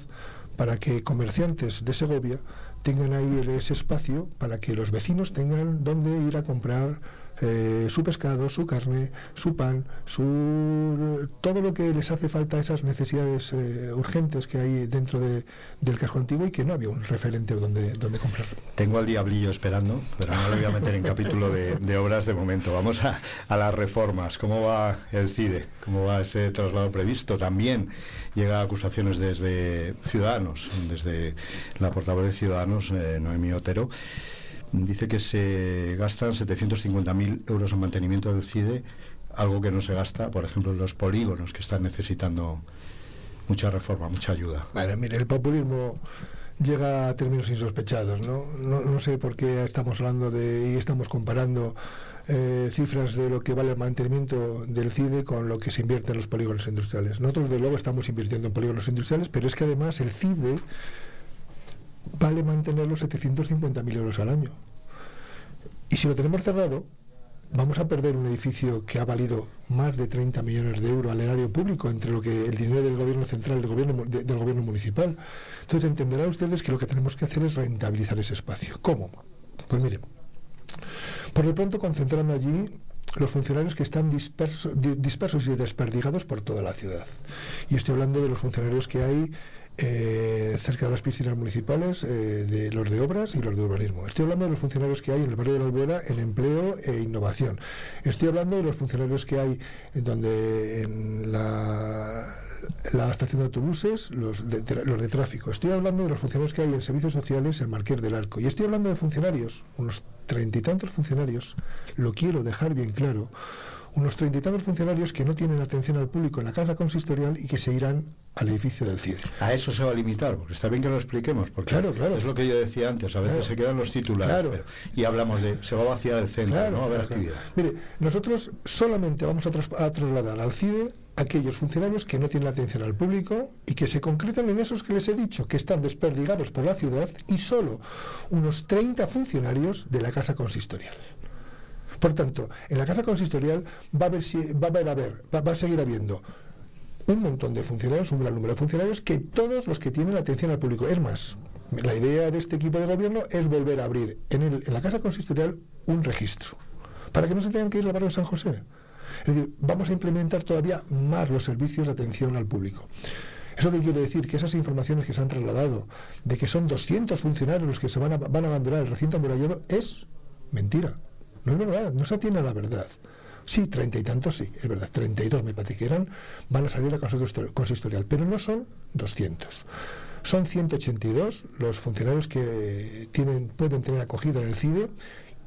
para que comerciantes de Segovia tengan ahí ese espacio para que los vecinos tengan donde ir a comprar eh, su pescado, su carne, su pan, su todo lo que les hace falta, esas necesidades eh, urgentes que hay dentro de, del casco antiguo y que no había un referente donde, donde comprar. Tengo al diablillo esperando, pero no le voy a meter en capítulo de, de obras de momento. Vamos a, a las reformas. ¿Cómo va el CIDE? ¿Cómo va ese traslado previsto? También llega acusaciones desde Ciudadanos, desde la portavoz de Ciudadanos, eh, Noemí Otero. Dice que se gastan 750.000 euros en mantenimiento del CIDE, algo que no se gasta, por ejemplo, en los polígonos que están necesitando mucha reforma, mucha ayuda. Bueno, mire, el populismo llega a términos insospechados, ¿no? No, no sé por qué estamos hablando de y estamos comparando eh, cifras de lo que vale el mantenimiento del CIDE con lo que se invierte en los polígonos industriales. Nosotros, de luego, estamos invirtiendo en polígonos industriales, pero es que además el CIDE vale mantenerlo 750.000 euros al año. Y si lo tenemos cerrado, vamos a perder un edificio que ha valido más de 30 millones de euros al erario público entre lo que el dinero del gobierno central y del gobierno, del gobierno municipal. Entonces entenderán ustedes que lo que tenemos que hacer es rentabilizar ese espacio. ¿Cómo? Pues mire, por de pronto concentrando allí los funcionarios que están disperso- di- dispersos y desperdigados por toda la ciudad. Y estoy hablando de los funcionarios que hay eh, cerca de las piscinas municipales, eh, de los de obras y los de urbanismo. Estoy hablando de los funcionarios que hay en el barrio de la Albuera en empleo e innovación. Estoy hablando de los funcionarios que hay en donde en la, la estación de autobuses, los de, tra- los de tráfico. Estoy hablando de los funcionarios que hay en servicios sociales en Marqués del Arco. Y estoy hablando de funcionarios, unos treinta y tantos funcionarios, lo quiero dejar bien claro, unos treinta y tantos funcionarios que no tienen atención al público en la casa consistorial y que se irán al edificio del CIDE. A eso se va a limitar, porque está bien que lo expliquemos, porque Claro, claro. es lo que yo decía antes, a veces Claro. se quedan los titulares Claro. pero- y hablamos de, se va a vaciar el centro, Claro, no va a haber actividad. Mire, nosotros solamente vamos a, tras- a trasladar al CIDE aquellos funcionarios que no tienen atención al público y que se concretan en esos que les he dicho, que están desperdigados por la ciudad y solo unos 30 funcionarios de la casa consistorial. Por tanto, en la casa consistorial va a haber, va a haber, a va, a seguir habiendo un montón de funcionarios, un gran número de funcionarios, que todos los que tienen atención al público. Es más, la idea de este equipo de gobierno es volver a abrir en, el- en la casa consistorial un registro, para que no se tengan que ir al barrio de San José. Es decir, vamos a implementar todavía más los servicios de atención al público. ¿Eso qué quiere decir? Que esas informaciones que se han trasladado, de que son 200 funcionarios los que se van a, van a abandonar el recinto amurallado, es mentira. No es verdad, no se atiene a la verdad. Sí, treinta y tantos, sí, es verdad, 32 me parece que eran, van a salir a consistorial, pero no son 200. Son 182 los funcionarios que tienen, pueden tener acogida en el CIDE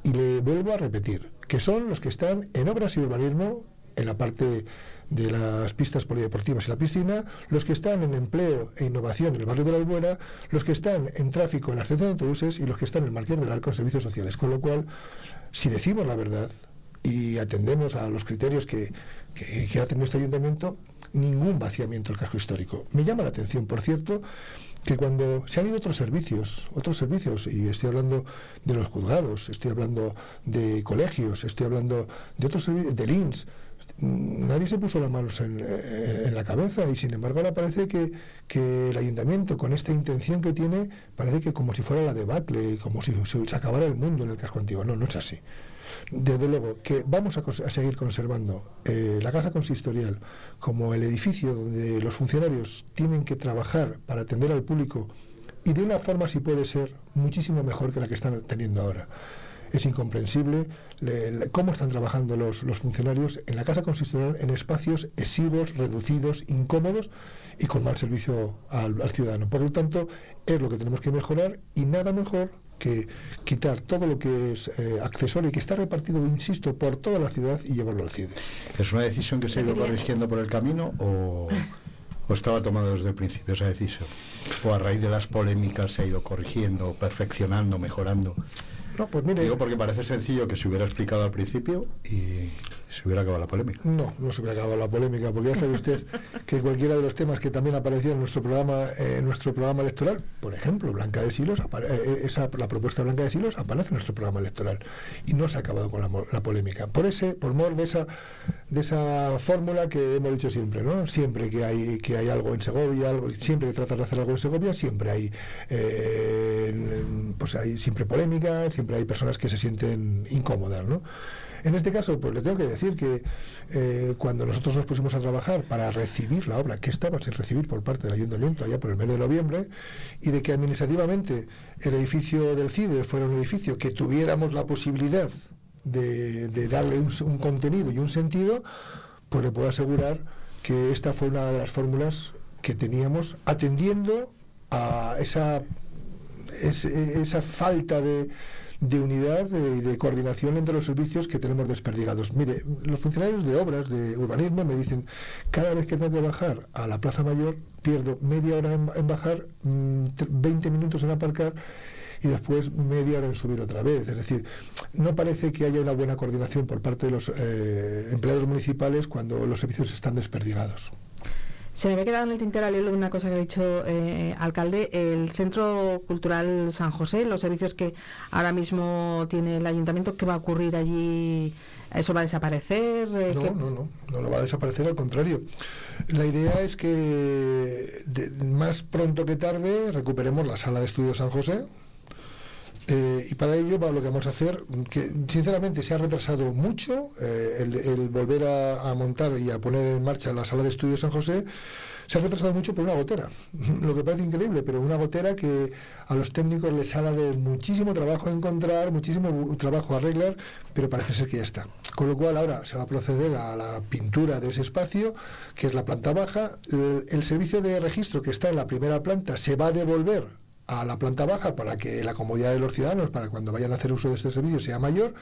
y le vuelvo a repetir, que son los que están en obras y urbanismo, en la parte de las pistas polideportivas y la piscina, los que están en empleo e innovación en el barrio de la Albuera, los que están en tráfico en la estación de autobuses y los que están en el Marqués del Arco en servicios sociales. Con lo cual, si decimos la verdad y atendemos a los criterios que, que, que ha tenido este ayuntamiento, ningún vaciamiento del casco histórico. Me llama la atención, por cierto, que cuando se han ido otros servicios, otros servicios, y estoy hablando de los juzgados, estoy hablando de colegios, estoy hablando de otros servicios, del INS, nadie se puso las manos en, eh, en la cabeza y sin embargo ahora parece que, que el ayuntamiento con esta intención que tiene parece que como si fuera la debacle, como si se, acabara el mundo en el casco antiguo. No, no es así. Desde luego que vamos a seguir conservando eh, la casa consistorial como el edificio donde los funcionarios tienen que trabajar para atender al público y de una forma, si puede ser, muchísimo mejor que la que están teniendo ahora. Es incomprensible le- le- cómo están trabajando los, los funcionarios en la casa consistorial en espacios exiguos, reducidos, incómodos y con mal servicio al, al ciudadano. Por lo tanto, es lo que tenemos que mejorar y nada mejor que quitar todo lo que es eh, accesorio y que está repartido, insisto, por toda la ciudad y llevarlo al CIDE. ¿Es una decisión que se ha ido corrigiendo por el camino o, o estaba tomada desde el principio esa decisión? ¿O a raíz de las polémicas se ha ido corrigiendo, perfeccionando, mejorando? No, pues mire, Digo porque parece sencillo que se hubiera explicado al principio y se hubiera acabado la polémica. No, no se hubiera acabado la polémica, porque ya sabe usted que cualquiera de los temas que también aparecían en nuestro programa, eh, en nuestro programa electoral, por ejemplo, Blanca de Silos, apare- eh, esa, la propuesta de Blanca de Silos aparece en nuestro programa electoral y no se ha acabado con la, la polémica. Por ese, por mor de esa, de esa fórmula que hemos dicho siempre, ¿no? Siempre que hay que hay algo en Segovia, algo, siempre que tratas de hacer algo en Segovia, siempre hay, eh, pues hay siempre polémica, siempre hay personas que se sienten incómodas, ¿no? En este caso, pues le tengo que decir que eh, cuando nosotros nos pusimos a trabajar para recibir la obra que estaba sin recibir por parte del ayuntamiento allá por el mes de noviembre y de que administrativamente el edificio del CIDE fuera un edificio que tuviéramos la posibilidad de, darle un, un contenido y un sentido, pues le puedo asegurar que esta fue una de las fórmulas que teníamos atendiendo a esa es- esa falta de, de unidad eh, y de, coordinación entre los servicios que tenemos desperdigados. Mire, los funcionarios de obras, de urbanismo, me dicen, cada vez que tengo que bajar a la Plaza Mayor, pierdo media hora en, bajar, mm, tr- 20 minutos en aparcar y después media hora en subir otra vez. Es decir, no parece que haya una buena coordinación por parte de los eh, empleados municipales cuando los servicios están desperdigados. Se me había quedado en el tintero al hilo una cosa que ha dicho eh, alcalde, el Centro Cultural San José, los servicios que ahora mismo tiene el ayuntamiento, ¿qué va a ocurrir allí? ¿Eso va a desaparecer? Eh, No, ¿qué- no, no, no, no va a desaparecer, al contrario. La idea es que de- más pronto que tarde recuperemos la sala de estudios San José. Eh, y para ello lo que vamos a hacer, que sinceramente se ha retrasado mucho eh, el, el volver a, montar y a poner en marcha la sala de estudios San José, se ha retrasado mucho por una gotera. Lo que parece increíble, pero una gotera que a los técnicos les ha dado muchísimo trabajo encontrar, muchísimo trabajo arreglar, pero parece ser que ya está. Con lo cual ahora se va a proceder a la pintura de ese espacio, que es la planta baja. El servicio de registro que está en la primera planta se va a devolver a la planta baja para que la comodidad de los ciudadanos, para cuando vayan a hacer uso de este servicio, sea mayor.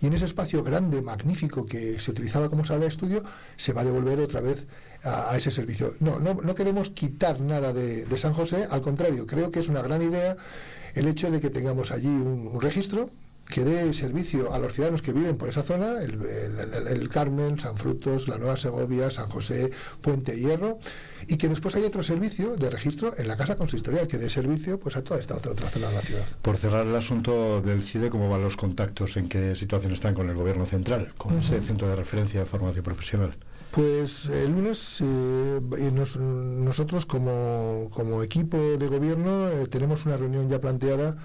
Y en ese espacio grande, magnífico, que se utilizaba como sala de estudio, se va a devolver otra vez a, ese servicio. No, no, no queremos quitar nada de, San José, al contrario, creo que es una gran idea el hecho de que tengamos allí un registro que dé servicio a los ciudadanos que viven por esa zona, el, el- el- el Carmen, San Frutos, la Nueva Segovia, San José, Puente Hierro, y que después haya otro servicio de registro en la casa consistorial que dé servicio pues a toda esta otra, otra zona de la ciudad. Por cerrar el asunto del CIDE, ¿cómo van los contactos? ¿En qué situación están con el gobierno central? Con ese centro de referencia de formación profesional. Pues el lunes eh, nos- nosotros como, como equipo de gobierno eh, tenemos una reunión ya planteada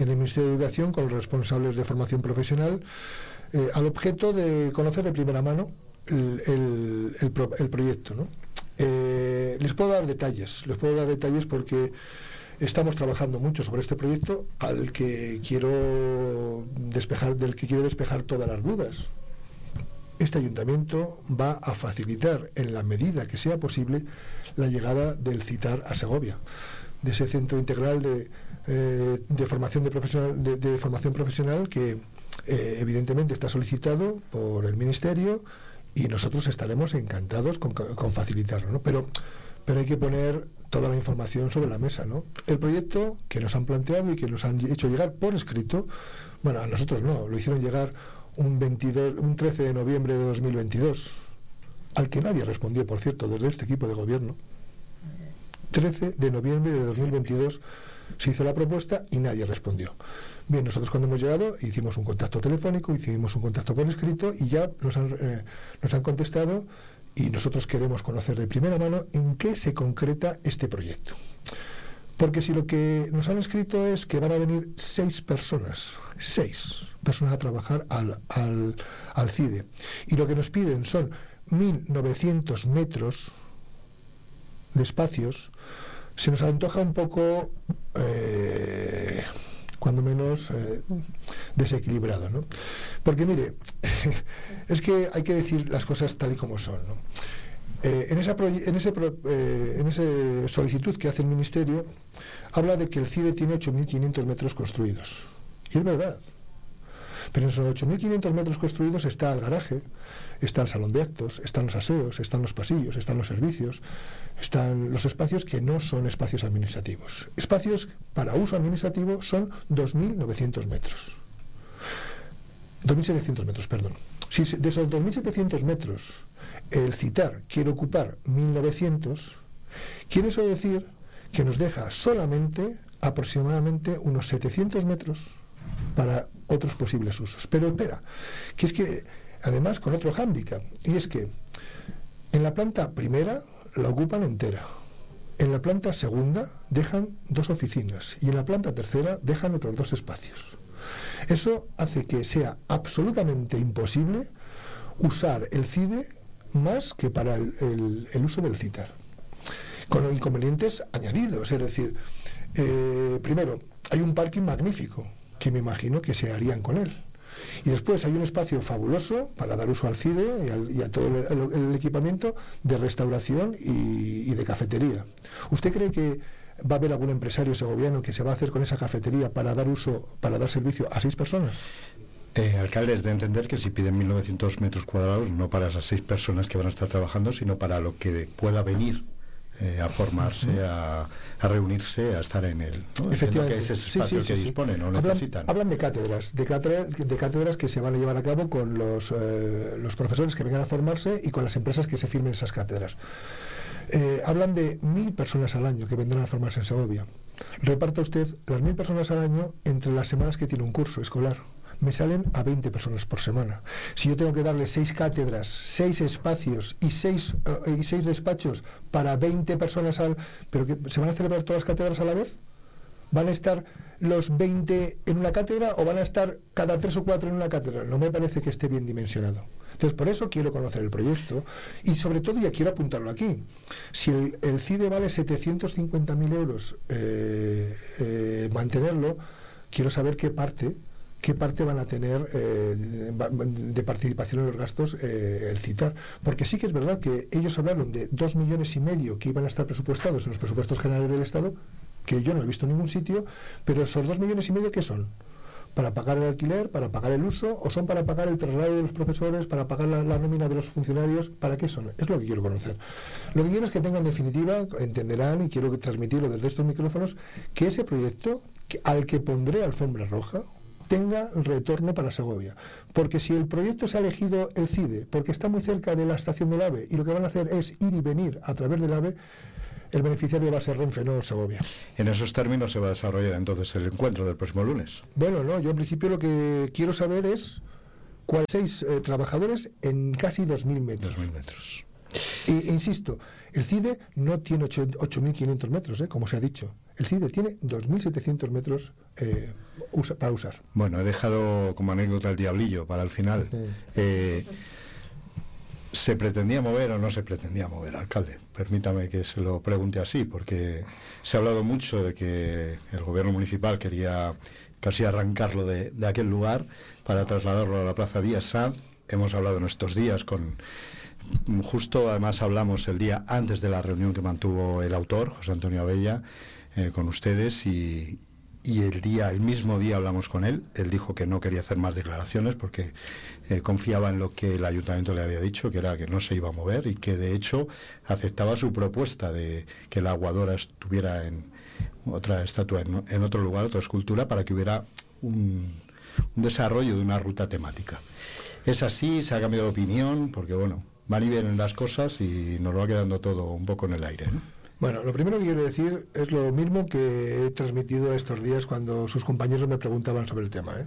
en el Ministerio de Educación con los responsables de formación profesional eh, al objeto de conocer de primera mano el, el- el pro- el proyecto. ¿no? Eh, les puedo dar detalles, les puedo dar detalles porque estamos trabajando mucho sobre este proyecto al que quiero despejar, del que quiero despejar todas las dudas este ayuntamiento va a facilitar en la medida que sea posible la llegada del CITAR a Segovia, de ese centro integral de, eh, de formación de, profesional, de, de formación profesional que eh, evidentemente está solicitado por el ministerio y nosotros estaremos encantados con, con facilitarlo, ¿no? Pero pero hay que poner toda la información sobre la mesa, ¿no? El proyecto que nos han planteado y que nos han hecho llegar por escrito, bueno, a nosotros no, lo hicieron llegar un 22, un 13 de noviembre de 2022, al que nadie respondió, por cierto, desde este equipo de gobierno. 13 de noviembre de 2022 se hizo la propuesta y nadie respondió. Bien, nosotros cuando hemos llegado hicimos un contacto telefónico, hicimos un contacto por escrito y ya nos han, eh, nos han contestado y nosotros queremos conocer de primera mano en qué se concreta este proyecto. Porque si lo que nos han escrito es que van a venir seis personas, seis personas a trabajar al, al, al CIDE, y lo que nos piden son 1.900 metros de espacios, se nos antoja un poco, eh, cuando menos, eh, desequilibrado. ¿no? Porque mire, es que hay que decir las cosas tal y como son. Eh, en, esa en, ese eh, en esa solicitud que hace el Ministerio, habla de que el CIDE tiene 8.500 metros construidos. Y es verdad. Pero en esos 8.500 metros construidos está el garaje, está el salón de actos, están los aseos, están los pasillos, están los servicios, están los espacios que no son espacios administrativos. Espacios para uso administrativo son 2.900 metros. 2.700 metros, perdón. Si de esos 2.700 metros el CITAR quiere ocupar 1.900, quiere eso decir que nos deja solamente aproximadamente unos 700 metros para otros posibles usos. Pero espera, que es que además con otro hándicap, y es que en la planta primera la ocupan entera. En la planta segunda dejan dos oficinas y en la planta tercera dejan otros dos espacios. Eso hace que sea absolutamente imposible usar el CIDE más que para el, el- uso del CITAR. Con inconvenientes añadidos, es decir, eh, primero, hay un parking magnífico que me imagino que se harían con él. Y después hay un espacio fabuloso para dar uso al CIDE y, al- y a todo el, equipamiento de restauración y, y de cafetería. ¿Usted cree que va a haber algún empresario segoviano que se va a hacer con esa cafetería para dar uso, para dar servicio a seis personas? Eh, alcalde, es de entender que si piden 1.900 metros cuadrados, no para esas seis personas que van a estar trabajando, sino para lo que pueda venir eh, a formarse, a, a reunirse, a estar en él. Efectivamente. que ese Sí, espacio sí, que sí, disponen o hablan, necesitan. hablan de cátedras, de cátedras, de cátedras que se van a llevar a cabo con los, eh, los profesores que vengan a formarse y con las empresas que se firmen esas cátedras. Eh, hablan de mil personas al año que vendrán a formarse en Segovia. Reparta usted las mil personas al año entre las semanas que tiene un curso escolar. Me salen a 20 personas por semana. Si yo tengo que darle seis cátedras, seis espacios y seis, eh, y seis despachos para 20 personas al... ¿Pero que se van a celebrar todas las cátedras a la vez? ¿Van a estar los 20 en una cátedra o van a estar cada tres o cuatro en una cátedra? No me parece que esté bien dimensionado. Entonces, por eso quiero conocer el proyecto y sobre todo ya quiero apuntarlo aquí. Si el, CIDE vale 750.000 euros eh, eh, mantenerlo, quiero saber qué parte qué parte van a tener eh, de participación en los gastos eh, el citar. Porque sí que es verdad que ellos hablaron de dos millones y medio que iban a estar presupuestados en los presupuestos generales del Estado, que yo no he visto en ningún sitio, pero esos dos millones y medio, ¿qué son? ¿Para pagar el alquiler, para pagar el uso, o son para pagar el traslado de los profesores, para pagar la, la nómina de los funcionarios? ¿Para qué son? Es lo que quiero conocer. Lo que quiero es que tengan en definitiva, entenderán, y quiero transmitirlo desde estos micrófonos, que ese proyecto al que pondré alfombra roja, tenga retorno para Segovia. Porque si el proyecto se ha elegido el CIDE, porque está muy cerca de la estación del AVE, y lo que van a hacer es ir y venir a través del AVE, el beneficiario va a ser Renfe, no Segovia. En esos términos se va a desarrollar entonces el encuentro del próximo lunes. Bueno, no, yo en principio lo que quiero saber es cuáles seis eh, trabajadores en casi 2.000 metros. 2.000 metros. E, insisto, el CIDE no tiene ocho- 8.500 metros, eh, como se ha dicho. El CIDE tiene 2.700 metros eh, usa- para usar. Bueno, he dejado como anécdota el diablillo para el final. Eh, ¿Se pretendía mover o no se pretendía mover, alcalde? Permítame que se lo pregunte así, porque se ha hablado mucho de que el gobierno municipal quería casi arrancarlo de, de aquel lugar para trasladarlo a la Plaza Díaz Sanz. Hemos hablado en estos días con... Justo además hablamos el día antes de la reunión que mantuvo el autor, José Antonio Abella, eh, con ustedes y, y el día, el mismo día hablamos con él. Él dijo que no quería hacer más declaraciones porque eh, confiaba en lo que el ayuntamiento le había dicho, que era que no se iba a mover y que de hecho aceptaba su propuesta de que la aguadora estuviera en otra estatua, en, en otro lugar, otra escultura, para que hubiera un, desarrollo de una ruta temática. Es así, se ha cambiado de opinión, porque bueno, van y vienen las cosas y nos va quedando todo un poco en el aire. Bueno, lo primero que quiero decir es lo mismo que he transmitido estos días cuando sus compañeros me preguntaban sobre el tema. ¿eh?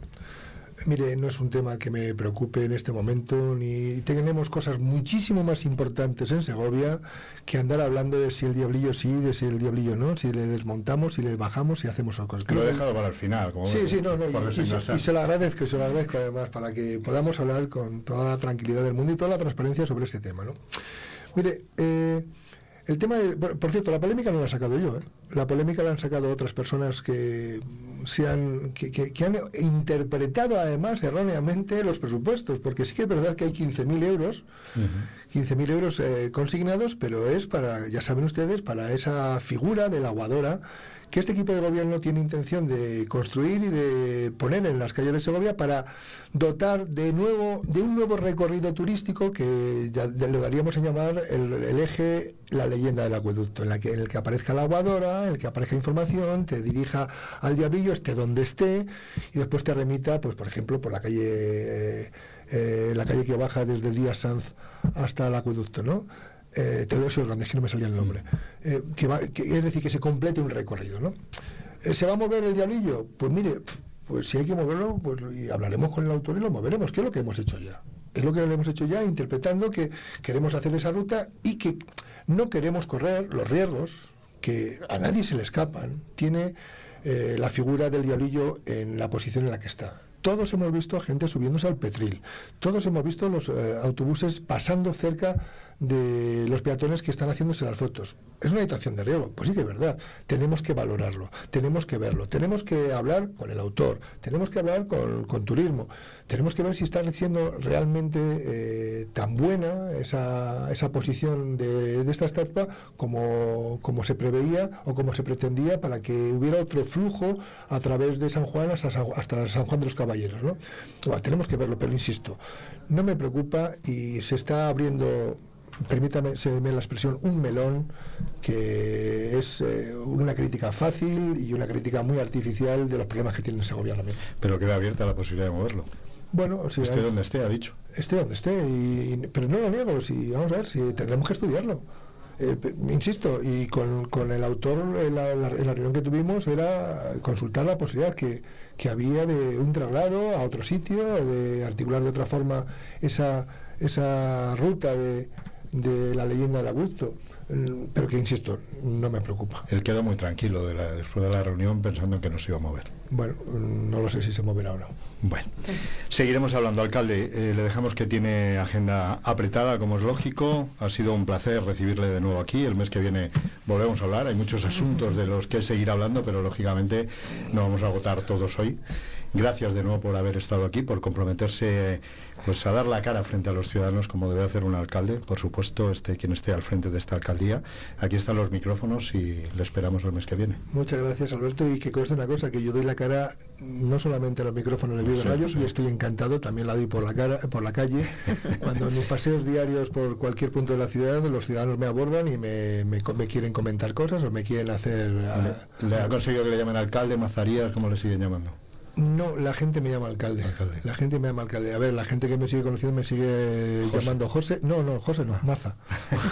Mire, no es un tema que me preocupe en este momento, ni tenemos cosas muchísimo más importantes en Segovia que andar hablando de si el diablillo sí, de si el diablillo no, si le desmontamos, si le bajamos, si hacemos cosas. Lo he dejado para el final. Como Sí, sí, no, no, y, y se, y se lo agradezco, y se lo agradezco además para que podamos hablar con toda la tranquilidad del mundo y toda la transparencia sobre este tema, ¿no? Mire, eh, el tema de, por, cierto, la polémica no la he sacado yo, ¿eh? la polémica la han sacado otras personas que se han, que, que- que han interpretado además erróneamente los presupuestos, porque sí que es verdad que hay 15.000 euros 15.000 euros eh, consignados, pero es para, ya saben ustedes, para esa figura de la aguadora que este equipo de gobierno tiene intención de construir y de poner en las calles de Segovia para dotar de nuevo de un nuevo recorrido turístico que ya, lo daríamos a llamar el, el eje la leyenda del acueducto, en la que en el que aparezca la aguadora, en el que aparezca información, te dirija al diablillo, esté donde esté, y después te remita, pues por ejemplo, por la calle eh, eh, la calle que baja desde el Díaz Sanz hasta el acueducto, ¿no? Eh, Teodosio Hernández, que no me salía el nombre. Eh, que va- que- es decir, que se complete un recorrido, ¿no? Eh, ¿Se va a mover el diablillo? Pues mire, pues si hay que moverlo, pues y hablaremos con el autor y lo moveremos, que es lo que hemos hecho ya. Es lo que hemos hecho ya, interpretando que queremos hacer esa ruta y que no queremos correr los riesgos que a nadie se le escapan. Tiene eh, la figura del diablillo en la posición en la que está. Todos hemos visto a gente subiéndose al Petril. Todos hemos visto los eh, autobuses pasando cerca de los peatones que están haciéndose las fotos. Es una situación de riesgo. Pues sí que es verdad. Tenemos que valorarlo, tenemos que verlo, tenemos que hablar con el autor, tenemos que hablar con, con turismo, tenemos que ver si está siendo realmente eh, tan buena esa, esa posición de, de esta estatua como, como se preveía o como se pretendía para que hubiera otro flujo a través de San Juan hasta San, hasta San Juan de los Caballeros. ¿no? Bueno, tenemos que verlo, pero insisto, no me preocupa y se está abriendo permítame se me la expresión, un melón que es eh, una crítica fácil y una crítica muy artificial de los problemas que tiene ese gobierno. Pero queda abierta la posibilidad de moverlo. Bueno, o sea, Esté donde esté, ha dicho. esté donde esté, y- pero no lo niego, si, vamos a ver, si tendremos que estudiarlo. Eh, insisto, y con, con el autor en la, la- en la reunión que tuvimos era consultar la posibilidad que, que había de un traslado a otro sitio, de articular de otra forma esa, esa ruta de, de la leyenda del Augusto. Mm, Pero que, insisto, no me preocupa. Él quedó muy tranquilo de la- después de la reunión pensando en que no se iba a mover. Bueno, mm, no lo sé si se moverá no. Bueno, seguiremos hablando, alcalde. Eh, le dejamos que tiene agenda apretada, como es lógico. Ha sido un placer recibirle de nuevo aquí. El mes que viene volvemos a hablar. Hay muchos asuntos de los que seguir hablando, pero lógicamente no vamos a agotar todos hoy. Gracias de nuevo por haber estado aquí, por comprometerse pues a dar la cara frente a los ciudadanos como debe hacer un alcalde. Por supuesto, este quien esté al frente de esta alcaldía. Aquí están los micrófonos y le esperamos el mes que viene. Muchas gracias, Alberto. Y que conste una cosa, que yo doy la cara no solamente a los micrófonos de Sí, Radio, sí. y estoy encantado, también la doy por la, cara, por la calle. Cuando en mis paseos diarios por cualquier punto de la ciudad, los ciudadanos me abordan y me, me me quieren comentar cosas o me quieren hacer... ah, ¿Le ha conseguido que le llamen alcalde, Mazarías, como le siguen llamando? No, la gente me llama alcalde. Alcalde. La gente me llama alcalde. A ver, la gente que me sigue conociendo me sigue llamando José. No, no, José no, Maza.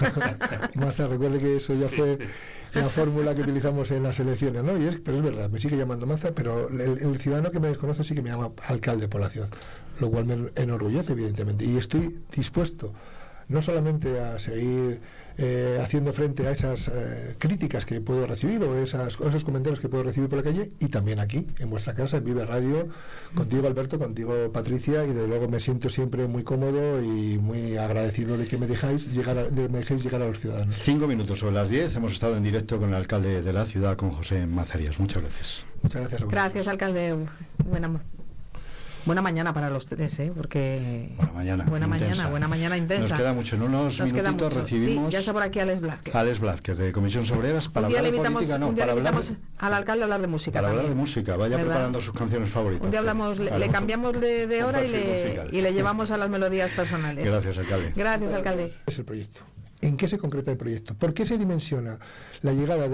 Maza, recuerde que eso ya fue la fórmula que utilizamos en las elecciones, ¿no? Y es, pero es verdad, me sigue llamando Maza, pero el, el ciudadano que me desconoce sí que me llama alcalde por la ciudad, lo cual me enorgullece, evidentemente. Y estoy dispuesto no solamente a seguir eh, haciendo frente a esas eh, críticas que puedo recibir o esas, o esos comentarios que puedo recibir por la calle y también aquí, en vuestra casa, en Vive Radio, contigo Alberto, contigo Patricia y de luego me siento siempre muy cómodo y muy agradecido de que me dejáis llegar a, de que me dejéis llegar a los ciudadanos. Cinco minutos sobre las diez. Hemos estado en directo con el alcalde de la ciudad, con José Mazarías. Muchas gracias. Muchas gracias a vosotros. Gracias, alcalde. Buena, buena mañana para los tres, ¿eh? Porque... Buena mañana. Buena intensa. mañana, buena mañana intensa. Nos queda mucho. En unos Nos minutitos mucho. recibimos Sí, ya está por aquí Alex Blázquez. Alex Blázquez, de Comisión Obreras, para hablar de política, no, para le hablar, invitamos al alcalde a hablar de música para hablar de también. música. Vaya ¿Verdad? preparando sus canciones favoritas. Un día hablamos, le, le cambiamos de, de hora y le, y le llevamos a las melodías personales. Gracias, alcalde. Gracias, alcalde. Es el proyecto. ¿En qué se concreta el proyecto? ¿Por qué se dimensiona la llegada de